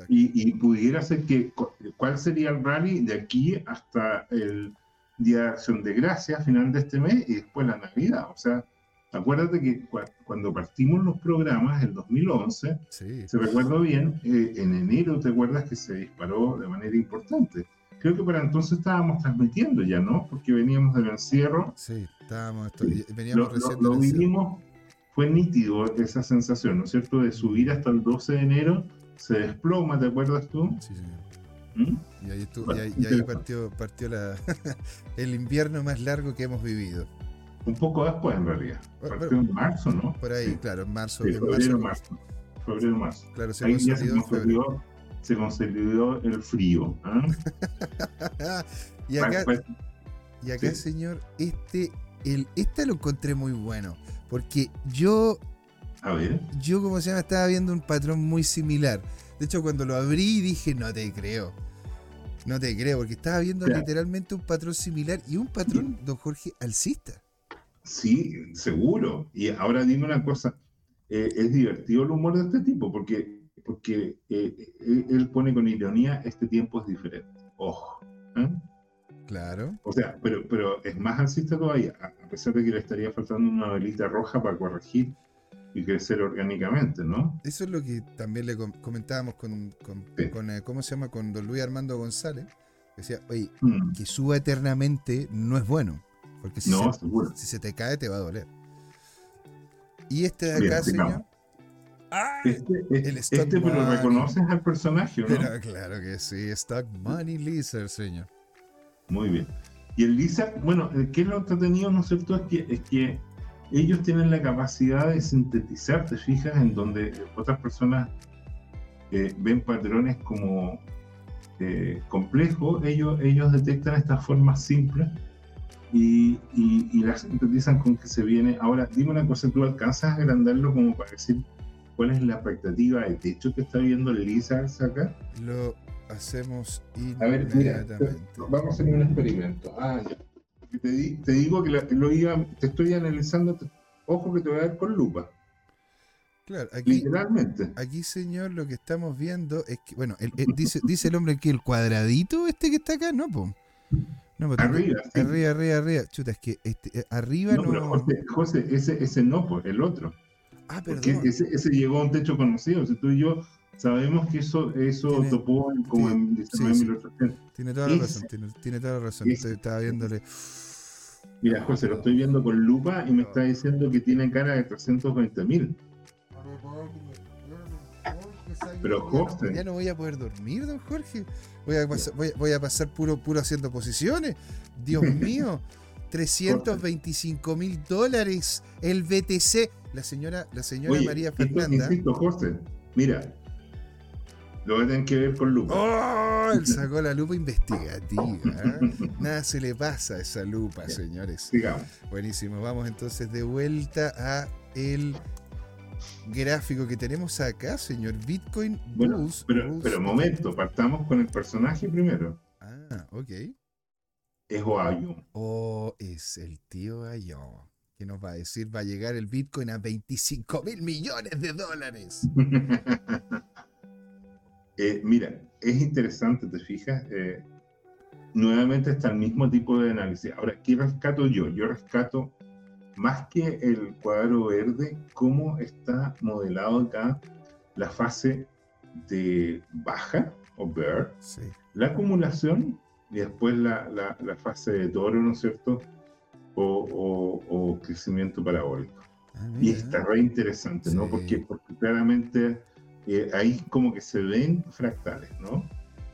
Y, y pudiera ser que, cu- ¿cuál sería el rally de aquí hasta el Día de Acción de Gracias, final de este mes, y después la Navidad? O sea, acuérdate que cua- cuando partimos los programas, el 2011, Sí. si recuerdo bien, eh, en enero, ¿te acuerdas que se disparó de manera importante? Creo que para entonces estábamos transmitiendo ya, ¿no? Porque veníamos del encierro. Sí, estábamos, veníamos Lo, recién lo- vivimos, fue nítido esa sensación, ¿no es cierto? De subir hasta el 12 de enero, se desploma, ¿te acuerdas tú? Sí, señor. ¿Mm? Y ahí, estu- Bueno, y ahí- y ahí partió, partió la, el invierno más largo que hemos vivido. Un poco después, en realidad. Partió bueno, en marzo, ¿no? Por ahí, Sí, claro, en marzo. sí, en febrero, marzo marzo. Febrero, marzo. claro, se Ahí ya se consolidó en febrero. consolidó, se consolidó el frío. ¿ah? y acá, Pues, y acá sí. señor, este, el, este lo encontré muy bueno. Porque yo a ver, yo, como se llama, estaba viendo un patrón muy similar. De hecho, cuando lo abrí dije, no te creo. No te creo, porque estaba viendo literalmente un patrón similar y un patrón, don Jorge, alcista. sí, seguro. Y ahora dime una cosa. eh, es divertido el humor de este tipo, porque, porque eh, eh, él pone con ironía, este tiempo es diferente. Ojo. ¿eh? Claro. O sea, pero, pero es más alcista todavía, a pesar de que le estaría faltando una velita roja para corregir y crecer orgánicamente, ¿no? Eso es lo que también le com- comentábamos con, con- Sí. con, eh, ¿cómo se llama? Con don Luis Armando González. Decía, oye, Mm, que suba eternamente no es bueno. Porque si, No, se, seguro. si se te cae te va a doler. Y este de acá, señor. ¡Ah! Este, es- El stock este pero reconoces al personaje, ¿no? Pero claro que sí, Stock Money Lizard, señor. Muy bien. Y el Lizard, bueno, eh, ¿qué es lo entretenido, no es cierto? Es que, es que ellos tienen la capacidad de sintetizar, te fijas, en donde otras personas eh, ven patrones como eh, complejos, ellos, ellos detectan estas formas simples y, y, y las sintetizan con que se viene. Ahora, dime una cosa, ¿tú alcanzas a agrandarlo como para decir cuál es la expectativa de techo que está viendo Lizard acá? Lo hacemos A ver, mira, inmediatamente. vamos a hacer un experimento. Ah, ya. Te, di- te digo que la- lo iba, te estoy analizando, te- ojo que te voy a ver con lupa, Claro, aquí, literalmente. aquí, señor, lo que estamos viendo es que, bueno, el- el- dice, dice el hombre que el cuadradito este que está acá, no, po. No, po, Arriba, sí. arriba, arriba, arriba. Chuta, es que este, eh, arriba No, no. pero José, José, ese, ese no, pues, el otro. ah, Porque perdón. ese, ese llegó a un techo conocido. Si tú y yo sabemos que eso, eso Tiene- topó en- como sí, en sí, 19 sí. 1800. Tiene toda la razón, tiene, tiene toda la razón. estaba viéndole. Mira, José, lo estoy viendo con lupa y me está diciendo que tiene cara de 320 mil. Pero, Jorge. Ya no voy a poder dormir, don Jorge. Voy a pasar, voy, a- voy a pasar puro, puro haciendo posiciones. Dios mío. 325 mil dólares el BTC. La señora, la señora Oye, María esto, Fernanda. insisto, José, mira, lo a tener que ver con lupa. ¡Oh! Él sacó la lupa investigativa. Nada se le pasa a esa lupa, señores. Sigamos. Buenísimo. Vamos entonces de vuelta a el gráfico que tenemos acá, señor. Bitcoin Bueno, Bulls. pero, Bulls- pero momento, partamos con el personaje primero. Ah, ok. Es Oayu. O es el tío Ayón. que nos va a decir? Va a llegar el Bitcoin a 25 mil millones de dólares. Eh, mira, es interesante, ¿te fijas? Eh, nuevamente está el mismo tipo de análisis. Ahora, ¿qué rescato yo? Yo rescato más que el cuadro verde, cómo está modelado acá la fase de baja o bear, Sí. la acumulación y después la, la- la fase de toro, ¿no es cierto? O, o- o crecimiento parabólico. Ah, Y está re interesante, ¿no? Sí. Porque, porque claramente eh, ahí como que se ven fractales, ¿no?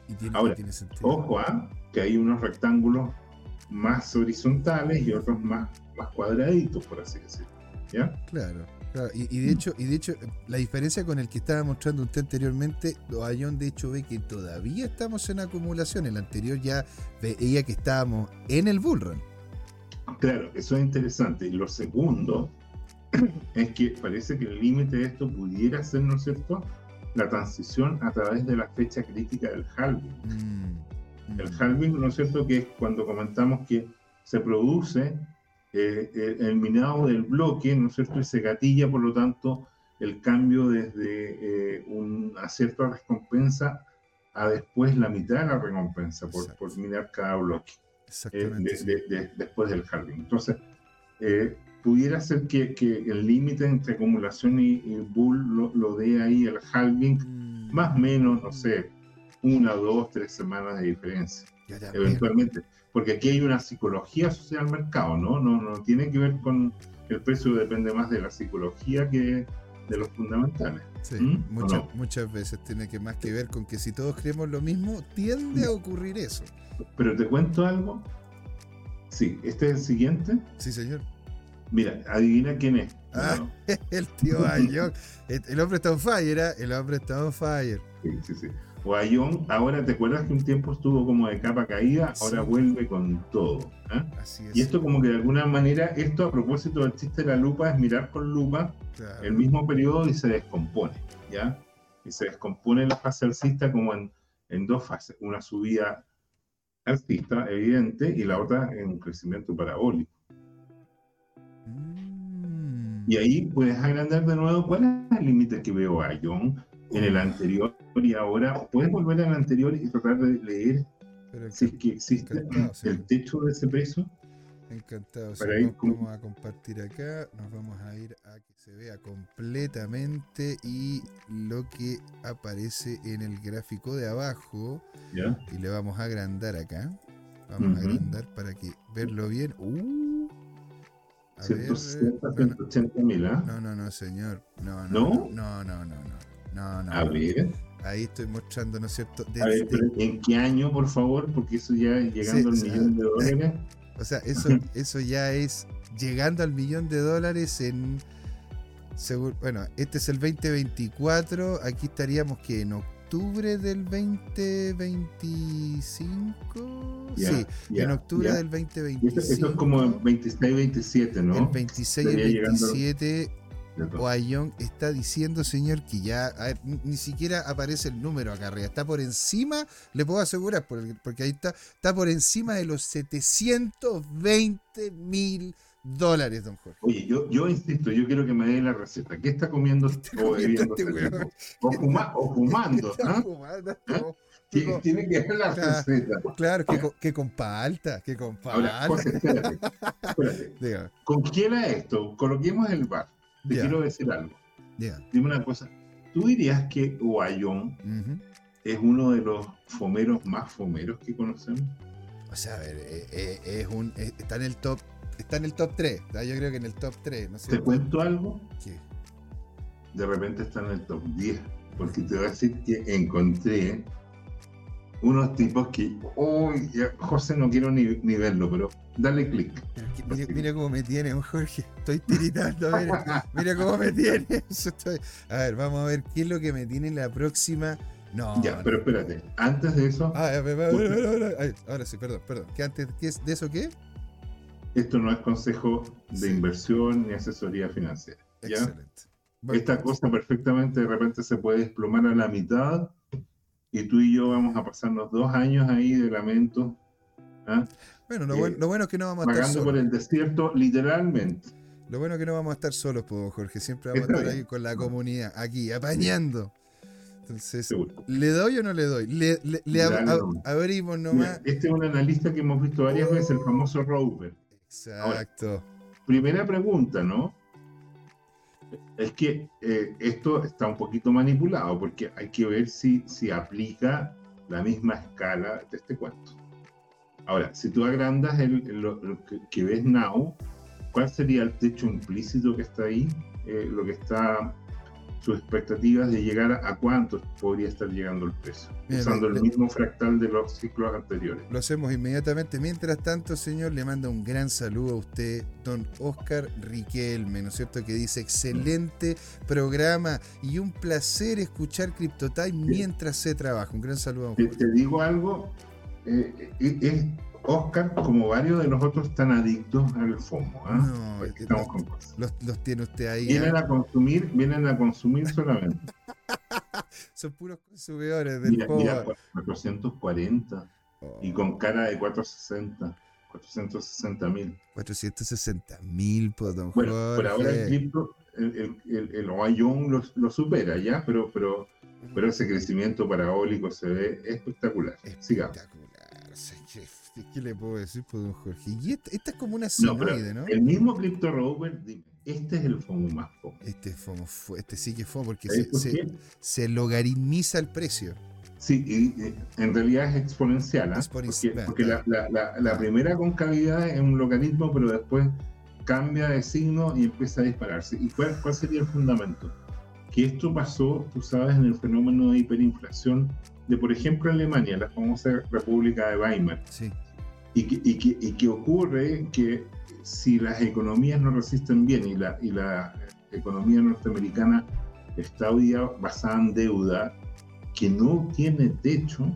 Y tiene, Ahora, tiene. Ojo, ¿ah? que hay unos rectángulos más horizontales y otros más, más cuadraditos, por así decirlo. ¿Ya? Claro, claro. Y, y de hecho, y de hecho, la diferencia con el que estaba mostrando usted anteriormente, Ayón de hecho ve que todavía estamos en acumulación. El anterior ya veía que estábamos en el bullrun. Claro, eso es interesante. Y lo segundo es que parece que el límite de esto pudiera ser, ¿no es cierto?, la transición a través de la fecha crítica del halving. Mm, El mm. halving, ¿no es cierto?, que es cuando comentamos que se produce eh, el, el minado del bloque, ¿no es cierto?, y se gatilla, por lo tanto, el cambio desde eh, una cierta recompensa a después la mitad de la recompensa por, por minar cada bloque eh, Exactamente. de- sí. de- de- después del halving. Entonces, eh, pudiera ser que, que el límite entre acumulación y, y bull lo, lo dé ahí el halving, Mm, más o menos, no sé, una, dos, tres semanas de diferencia, ya eventualmente. Porque aquí hay una psicología asociada al mercado, ¿no? No, no tiene que ver con el precio, depende más de la psicología que, de los fundamentales. Sí, ¿Mm? ¿O muchas, no? muchas veces tiene que más que ver con que si todos creemos lo mismo, tiende a ocurrir eso. Pero te cuento algo. Sí, este es el siguiente. Sí, señor. Mira, adivina quién es. Ah. No, El tío Ayón. El, el hombre está on fire, ¿ah? El hombre está on fire. sí, sí, sí. Guayón, ahora te acuerdas que un tiempo estuvo como de capa caída, ahora vuelve con todo. ¿ah? Así es. Y esto como que de alguna manera, esto a propósito del chiste de la lupa, es mirar con lupa Claro. el mismo periodo y se descompone, ¿ya? Y se descompone la fase alcista como en, en dos fases, una subida alcista, evidente, y la otra en un crecimiento parabólico. Mm. Y ahí puedes agrandar de nuevo cuál es el límite que veo a John en el anterior y ahora puedes volver al anterior y tratar de leer Pero si es que existe el techo de ese precio. Encantado. sí, Para ir vamos, con- a compartir acá. Nos vamos a ir a que se vea completamente y lo que aparece en el gráfico de abajo. ¿ya? Y le vamos a agrandar acá. Vamos a Ujú. agrandar para que verlo bien. Uh, a 160, no, no, 180 mil, ¿ah? no, no, no, señor. No, ¿No? no, no, no, no, no. A ver, Ahí estoy mostrando, ¿no es cierto? a ver, pero ¿en qué año, por favor? Porque eso ya llegando Sí, al millón de dólares. O sea, eso, eso ya es llegando al millón de dólares en. bueno, este es el 2024. Aquí estaríamos que en octubre del 2025. Ya, sí, en octubre del Esto, 2025. esto es como en 26, 27, ¿no? El 26 y el Estaría llegando- 27. De todo. Guayón está diciendo, señor, que ya ver, ni- siquiera aparece el número acá arriba. Está por encima, le puedo asegurar, porque ahí está, está por encima de los 720 mil dólares, don Jorge. Oye, yo, yo insisto, yo quiero que me dé la receta. ¿Qué está comiendo está o bebiendo este? O, fuma- o fumando, ¿ah? fumando, Tiene- no. Tiene que dar la Claro. receta. Claro, que que con palta, que con Ahora, palta. José, espérate, espérate. Dígame, ¿Con quién era esto? Coloquemos el bar. Te quiero decir algo. Dime una cosa. ¿Tú dirías que Guayón es uno de los fomeros más fomeros que conocemos? O sea, a ver, eh, eh, es un, eh, está en el top, está en el top 3. Yo creo que en el top 3, ¿no es ¿Te cuento algo? ¿Qué? De repente está en el top 10. Porque te voy a decir que encontré unos tipos que, uy, ya, José, no quiero ni, ni verlo, pero dale clic. Mira, mira cómo me tiene, Jorge. Estoy tiritando, mira, mira cómo me tiene. Estoy- A ver, vamos a ver qué es lo que me tiene la próxima. No. ya, no. pero espérate. Antes de eso, Ah, ahora sí, perdón, perdón. ¿Qué antes qué es, de eso qué? Esto no es consejo de Sí. inversión ni asesoría financiera. ¿ya? Excelente. Bueno, Esta cosa perfectamente de repente se puede desplomar a la mitad y tú y yo vamos a pasarnos dos años ahí de lamento, ¿ah? Bueno, lo, eh, bueno, lo bueno es que no vamos a estar vagando por solos. el desierto literalmente. Lo bueno es que no vamos a estar solos, pues, Jorge. Siempre vamos a estar bien. ahí con la comunidad, aquí, apañando. Entonces, Seguro. ¿le doy o no le doy? Le, le- le ab- Dale ab- nomás. abrimos Mira, nomás. este es un analista que hemos visto varias veces, el famoso Rover. Exacto. Primera pregunta, ¿no? Es que eh, esto está un poquito manipulado porque hay que ver si, si aplica la misma escala de este cuento. Ahora, si tú agrandas el, el- lo, lo que, que ves now, ¿cuál sería el techo implícito que está ahí? Eh, lo que está, sus expectativas de llegar a, a cuánto podría estar llegando el precio, Mira, usando le- el mismo fractal de los ciclos anteriores. Lo hacemos inmediatamente. Mientras tanto, señor, le manda un gran saludo a usted, don Oscar Riquelme, ¿no es cierto? Que dice, excelente programa y un placer escuchar CryptoTime mientras se trabaja. Un gran saludo a Te, usted. te digo algo, eh, eh, Oscar, como varios de los otros, están adictos al FOMO. ¿ah? No, eh, estamos con cosas. Los, los tiene usted ahí. Vienen ¿ah? a consumir, vienen a consumir solamente. Son puros consumidores del Mira, FOMO. mira, 440 Oh, y con cara de 460, 460 mil. 460 mil, pues, don Bueno, por ahora el cripto, el, el, el, el lo, lo supera ya, pero, pero, pero ese crecimiento parabólico se ve espectacular. Sigamos. Espectacular. Sea, ¿qué, le puedo decir, pues, don Jorge? Y esta, esta es como una No, sinoide, ¿no? el mismo Crypto Rover, este es el FOMO más FOMO. Este FOMO, este sí que fue porque ¿Sabes se, por se, se logarithmiza el precio. Sí, y, en realidad es exponencial, ¿ah? Exponencial, porque, porque la, claro. la- la- la primera concavidad es un logaritmo, pero después cambia de signo y empieza a dispararse. ¿Y cuál, cuál sería el fundamento? que esto pasó, tú sabes, en el fenómeno de hiperinflación de, por ejemplo, Alemania, la famosa República de Weimar. Sí. Y que, y que, y que ocurre que si las economías no resisten bien y la, y la economía norteamericana está hoy día basada en deuda que no tiene techo,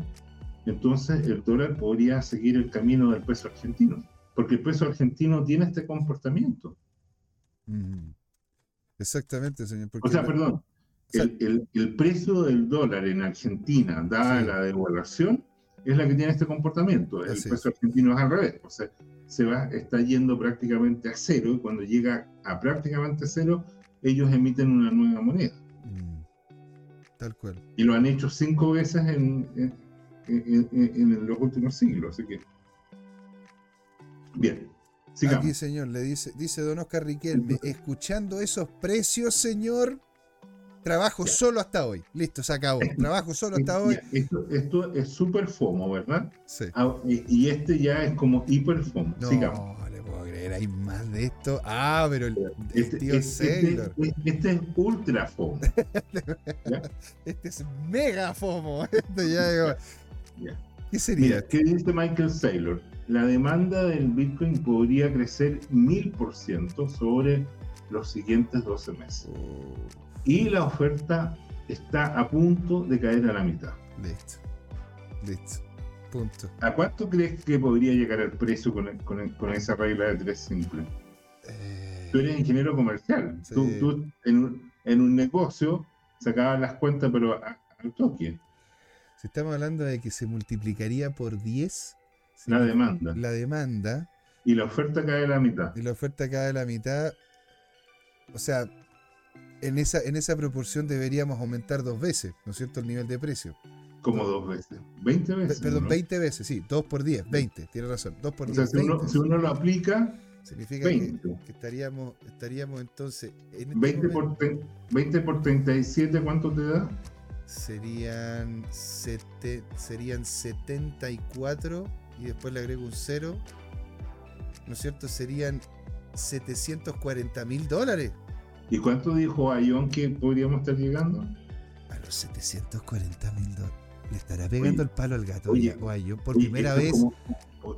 entonces el dólar podría seguir el camino del peso argentino, porque el peso argentino tiene este comportamiento. Mm. Exactamente, señor. O sea, la- perdón, o sea- el, el- el precio del dólar en Argentina, dada Sí. la devaluación, es la que tiene este comportamiento. El Así es. peso argentino es al revés. O sea, se va, está yendo prácticamente a cero y cuando llega a prácticamente cero, ellos emiten una nueva moneda. Mm. Tal cual. Y lo han hecho cinco veces en, en- en- en- en los últimos siglos. Así que. Bien, sigamos. Aquí, señor, le dice, dice don Oscar Riquelme, escuchando esos precios, señor, trabajo Ya. solo hasta hoy. Listo, se acabó. Trabajo solo hasta hoy. Esto, esto es súper FOMO, ¿verdad? Sí. Ah, y, y este ya es como hiper FOMO. No, Sigamos. le puedo creer, hay más de esto. Ah, pero el, el Este, tío este- Sailor. este- este es ultra FOMO. Este es mega FOMO. Esto ya digo, Ya. ¿Qué sería? Mira, ¿qué dice Michael Saylor? La demanda del Bitcoin podría crecer mil por ciento sobre los siguientes 12 meses. Oh, Y la oferta está a punto de caer a la mitad. listo. Listo. Punto. ¿A cuánto crees que podría llegar el precio con, con- con esa regla de tres simple? Eh, Tú eres ingeniero comercial. Sí. Tú, tú en, un, en un negocio sacabas las cuentas, pero al toque. si estamos hablando de que se multiplicaría por 10 La demanda. la demanda Y la oferta cae a la mitad. y la oferta cae a la mitad, o sea, en esa, en esa proporción deberíamos aumentar dos veces, ¿no es cierto? El nivel de precio. Como dos veces. 20 Pe- veces. Perdón, ¿no? 20 veces, sí, 2 por 10, 20, tiene razón, 2 por O 10, sea, si uno, 20. si uno lo aplica, Significa que, 20. que estaríamos, estaríamos entonces. En este 20 momento por, tre- 20 por 37, ¿cuánto te da? serían, sete- serían 74 y después le agrego un 0. ¿No es cierto? Serían 740 mil dólares. ¿Y cuánto dijo Ayón que podríamos estar llegando? A los 740 mil dólares. Le estará pegando Oye, el palo al gato. oye, guay, yo por Oye, primera vez. Es como,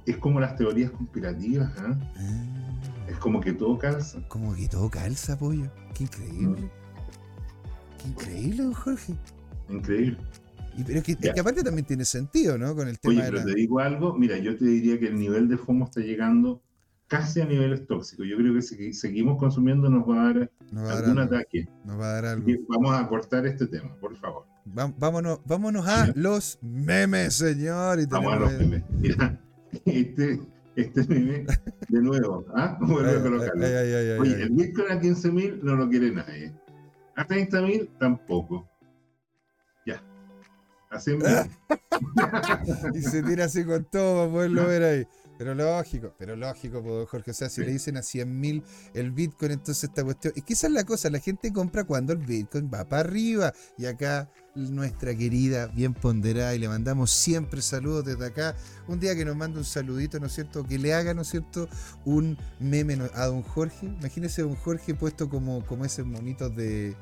es como las teorías conspirativas. Ah, Es como que todo calza. como que todo calza, pollo. Qué increíble. Mm. Qué increíble, don Jorge. Increíble. Y, pero es que, es que aparte también tiene sentido, ¿no? Con el tema Oye, de pero la. te digo algo, mira, yo te diría que el nivel de FOMO está llegando casi a niveles tóxicos. Yo creo que si seguimos consumiendo nos va a dar Nos va a dar algún algo. ataque. Nos va a dar algo. Que vamos a cortar este tema, por favor. Va- vámonos, vámonos a los memes, señor. Y Vamos a los memes. Mira, este, este meme, de nuevo, ¿ah? Vuelve a colocarlo. ay, ay, ay, ay, Oye, el Bitcoin a 15.000 no lo quiere nadie. A 30.000 tampoco. Ya. Hacemos. Y se tira así con todo para poderlo ver ahí. Pero lógico, pero lógico, pues, Jorge. O sea, si Sí. le dicen a 100 mil el Bitcoin, entonces esta cuestión. Es que esa es la cosa, la gente compra cuando el Bitcoin va para arriba. Y acá nuestra querida, bien ponderada, y le mandamos siempre saludos desde acá. Un día que nos mande un saludito, ¿no es cierto? Que le haga, ¿no es cierto? Un meme a don Jorge. Imagínese a don Jorge puesto como, como esos monitos de,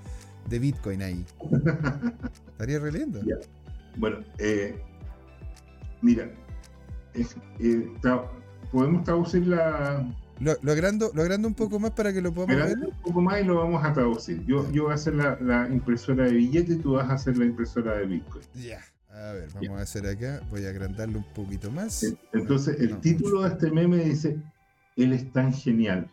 de Bitcoin ahí. Estaría re lindo. Bueno, eh, mira, eh, eh, podemos traducir la. Lo, lo agrando, lo agrando un poco más para que lo podamos ver. un poco más y lo vamos a traducir. Yo, yo voy a hacer la, la impresora de billete y tú vas a hacer la impresora de Bitcoin. Ya. A ver, vamos a hacer acá. Voy a agrandarlo un poquito más. Entonces, el No, título de este meme dice: Él es tan genial.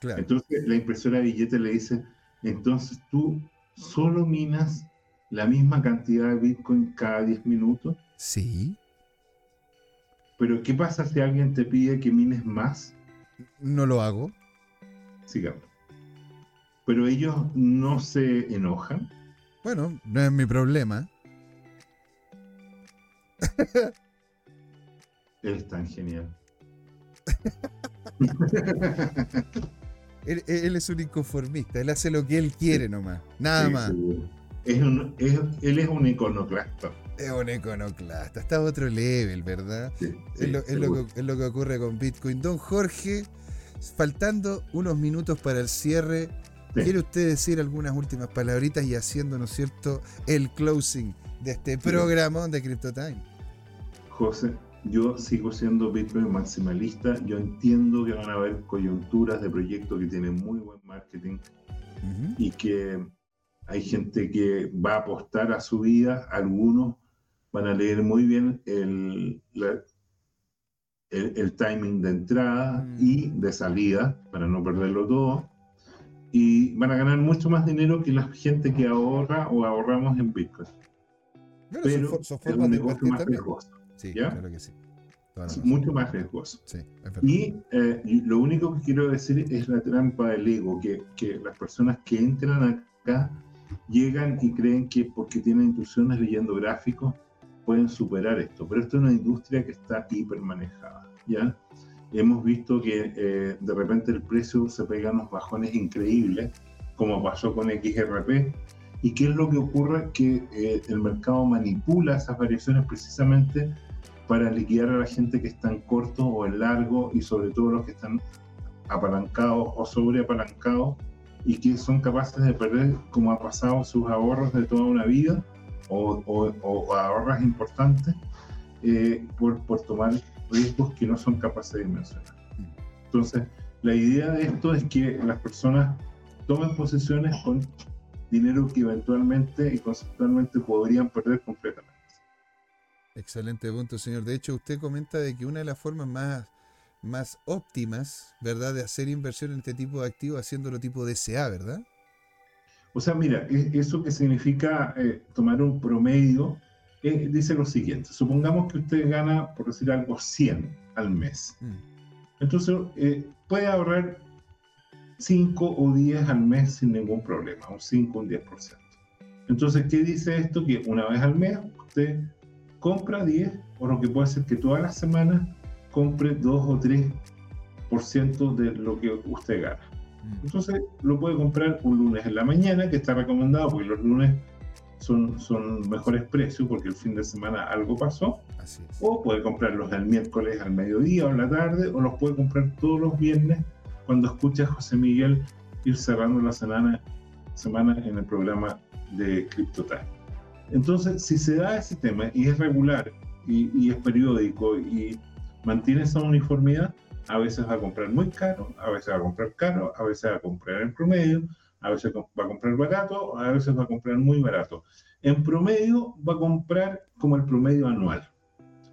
Claro. Entonces la impresora de billetes le dice, entonces tú solo minas la misma cantidad de Bitcoin cada 10 minutos, Sí. Pero ¿qué pasa si alguien te pide que mines más? No lo hago. Sigamos. Pero ellos no se enojan. Bueno, no es mi problema. Él es tan genial. Él, él es un inconformista. Él hace lo que él quiere nomás. Nada Sí, más. Es un- es- él es un iconoclasta. Es un iconoclasta. Está a otro level, ¿verdad? Sí, sí, es, lo, es lo seguro. que, es lo que ocurre con Bitcoin. Don Jorge, faltando unos minutos para el cierre, Sí. ¿Quiere usted decir algunas últimas palabritas y haciendo, ¿no es cierto?, el closing de este programa de CryptoTime. José, yo sigo siendo Bitcoin maximalista. Yo entiendo que van a haber coyunturas de proyectos que tienen muy buen marketing y que hay gente que va a apostar a su vida. Algunos van a leer muy bien el, la- el, el timing de entrada Mm. y de salida para no perderlo todo. Y van a ganar mucho más dinero que la gente que ahorra o ahorramos en Bitcoin. Son Pero for- son, es un negocio más también. riesgoso. Sí, ¿Ya? claro que sí. Es mucho más riesgoso. Sí. Y, eh, lo único que quiero decir es la trampa del ego, que, que las personas que entran acá llegan y creen que porque tienen intuiciones leyendo gráficos pueden superar esto, pero esto es una industria que está hipermanejada, ¿ya? Hemos visto que eh, de repente el precio se pega unos bajones increíbles, como pasó con XRP, y qué es lo que ocurre que eh, el mercado manipula esas variaciones precisamente para liquidar a la gente que está en corto o en largo y sobre todo los que están apalancados o sobreapalancados y que son capaces de perder, como ha pasado, sus ahorros de toda una vida o, o- o ahorros importantes eh, por, por tomar riesgos que no son capaces de dimensionar. Entonces, la idea de esto es que las personas tomen posiciones con dinero que eventualmente y conceptualmente podrían perder completamente. Excelente punto, señor. De hecho, usted comenta de que una de las formas más, más óptimas, ¿verdad?, de hacer inversión en este tipo de activos haciéndolo tipo DCA, ¿verdad? O sea, mira, e- eso que significa eh, tomar un promedio, eh, dice lo siguiente, supongamos que usted gana, por decir algo, 100 al mes. Mm. Entonces, eh, puede ahorrar 5 o 10 al mes sin ningún problema, un 5 o un 10%. Entonces, ¿qué dice esto? Que una vez al mes usted compra 10, o lo que puede ser que todas las semanas compre 2 o 3% de lo que usted gana. Mm. Entonces lo puede comprar un lunes en la mañana, que está recomendado porque los lunes son, son mejores precios porque el fin de semana algo pasó. Así es. O puede comprarlos el miércoles al mediodía o en la tarde, o los puede comprar todos los viernes cuando escucha a José Miguel ir cerrando la semana, semana en el programa de CryptoTime. Entonces, si se da ese tema y es regular y, y es periódico y mantiene esa uniformidad, a veces va a comprar muy caro, a veces va a comprar caro, a veces va a comprar en promedio, a veces va a comprar barato, a veces va a comprar muy barato. En promedio va a comprar como el promedio anual.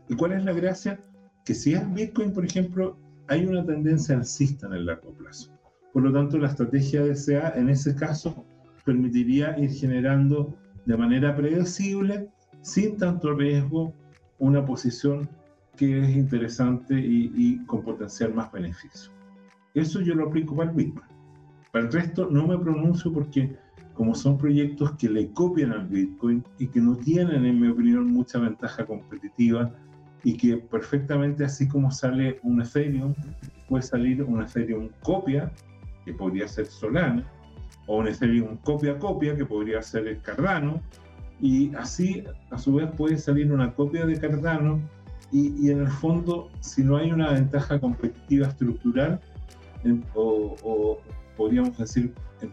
¿Y cuál es la gracia? Que si es Bitcoin, por ejemplo, hay una tendencia alcista en el largo plazo. Por lo tanto, la estrategia DCA en ese caso permitiría ir generando de manera predecible, sin tanto riesgo, una posición que es interesante y, y con potencial más beneficio. Eso yo lo aplico para el Bitcoin. Para el resto no me pronuncio porque como son proyectos que le copian al Bitcoin y que no tienen, en mi opinión, mucha ventaja competitiva y que perfectamente así como sale un Ethereum, puede salir un Ethereum copia, que podría ser Solana, o un Ethereum copia-copia, que podría ser el Cardano, y así a su vez puede salir una copia de Cardano, y, y en el fondo, si no hay una ventaja competitiva estructural, en- o, o podríamos decir en-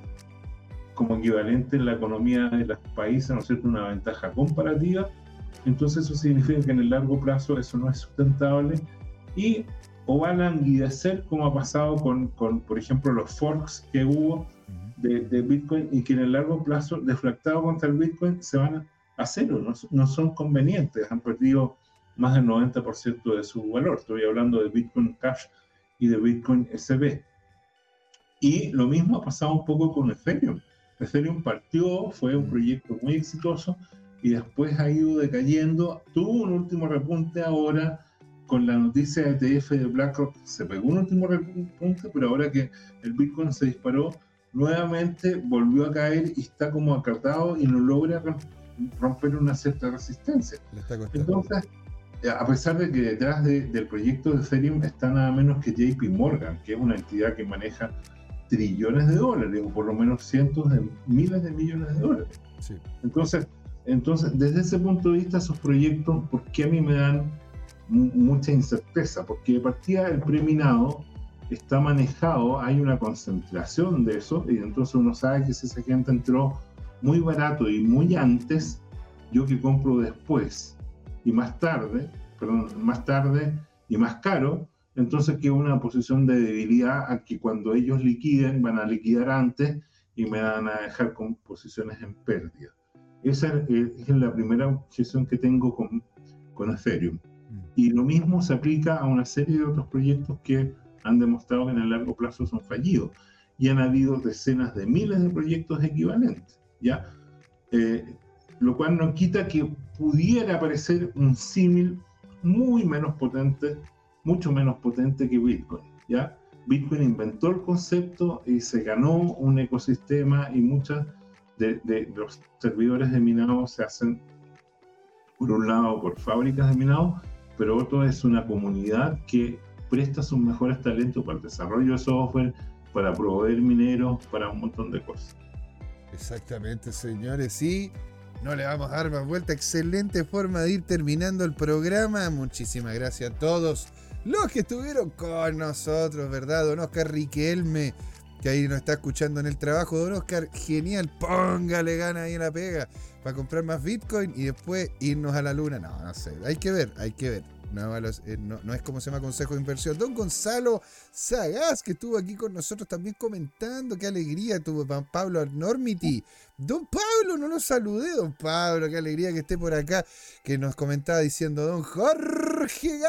como equivalente en la economía de los países, ¿no es cierto?, una ventaja comparativa, entonces eso significa que en el largo plazo eso no es sustentable y o va a languidecer como ha pasado con, con, por ejemplo, los forks que hubo de, de Bitcoin y que en el largo plazo, deflactado contra el Bitcoin, se van a cero, no, no son convenientes, han perdido más del 90% de su valor. Estoy hablando de Bitcoin Cash y de Bitcoin SB. Y lo mismo ha pasado un poco con Ethereum. Ethereum partió, fue un proyecto muy exitoso y después ha ido decayendo. Tuvo un último repunte ahora con la noticia de ETF de BlackRock. Se pegó un último repunte, pero ahora que el Bitcoin se disparó, nuevamente volvió a caer y está como acartado y no logra rom- romper una cierta resistencia. Entonces, a pesar de que detrás de- del proyecto de Ethereum está nada menos que JP Morgan, que es una entidad que maneja trillones de dólares, o por lo menos cientos de miles de millones de dólares. Sí. Entonces, entonces, desde ese punto de vista, esos proyectos, ¿por qué a mí me dan mu- mucha incerteza? Porque de partida el preminado está manejado, hay una concentración de eso, y entonces uno sabe que si esa gente entró muy barato y muy antes, yo que compro después y más tarde, perdón, más tarde y más caro, entonces que una posición de debilidad a que cuando ellos liquiden van a liquidar antes y me van a dejar con posiciones en pérdida. Esa es la primera objeción que tengo con, con Ethereum. Mm. Y lo mismo se aplica a una serie de otros proyectos que han demostrado que en el largo plazo son fallidos. Y han habido decenas de miles de proyectos equivalentes. ¿ya? Eh, lo cual no quita que pudiera aparecer un símil muy menos potente, mucho menos potente que Bitcoin. ¿ya? Bitcoin inventó el concepto y se ganó un ecosistema y muchos de, de, los servidores de minado se hacen, por un lado, por fábricas de minado, pero otro es una comunidad que presta sus mejores talentos para el desarrollo de software, para proveer mineros, para un montón de cosas. Exactamente, señores. Y no le vamos a dar más vuelta. Excelente forma de ir terminando el programa. Muchísimas gracias a todos los que estuvieron con nosotros, ¿verdad? Don Oscar Riquelme, que ahí nos está escuchando en el trabajo. Don Oscar, genial. Póngale gana ahí en la pega para comprar más Bitcoin y después irnos a la luna. No, no sé. Hay que ver, hay que ver. Eh, no, es como se llama consejo de inversión. Don Gonzalo Sagaz, que estuvo aquí con nosotros también comentando. Qué alegría tuvo Pablo Enormity. Don Pablo, no lo saludé, don Pablo. Qué alegría que esté por acá. Que nos comentaba diciendo Don Jorge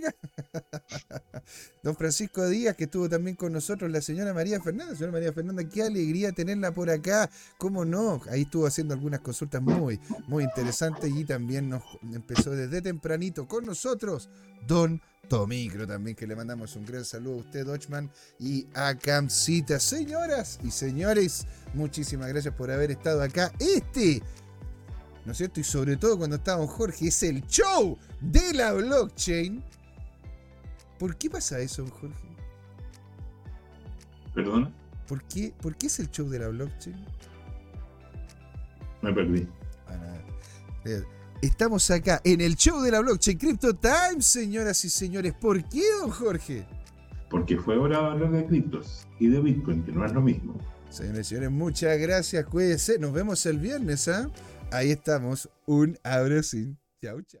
Don Francisco Díaz, que estuvo también con nosotros, la señora María Fernanda. Señora María Fernanda, qué alegría tenerla por acá. ¿Cómo no? Ahí estuvo haciendo algunas consultas muy, muy interesantes y también nos empezó desde tempranito con nosotros, Don Tomicro también, que le mandamos un gran saludo a usted, Dochman, y a Camcita. Señoras y señores, muchísimas gracias por haber estado acá. Este ¿no es cierto? Y sobre todo cuando está Don Jorge, es el show de la blockchain. ¿Por qué pasa eso, Jorge? ¿Perdona? ¿Por qué, ¿Por qué es el show de la blockchain? Me perdí. Ah, estamos acá en el show de la blockchain Crypto Time, señoras y señores. ¿Por qué, don Jorge? Porque fue hora de hablar de criptos y de Bitcoin, que no es lo mismo. Señores y señores, muchas gracias. Cuídense. Nos vemos el viernes, ¿ah? Ahí estamos. Un abrazo. Chau, chau.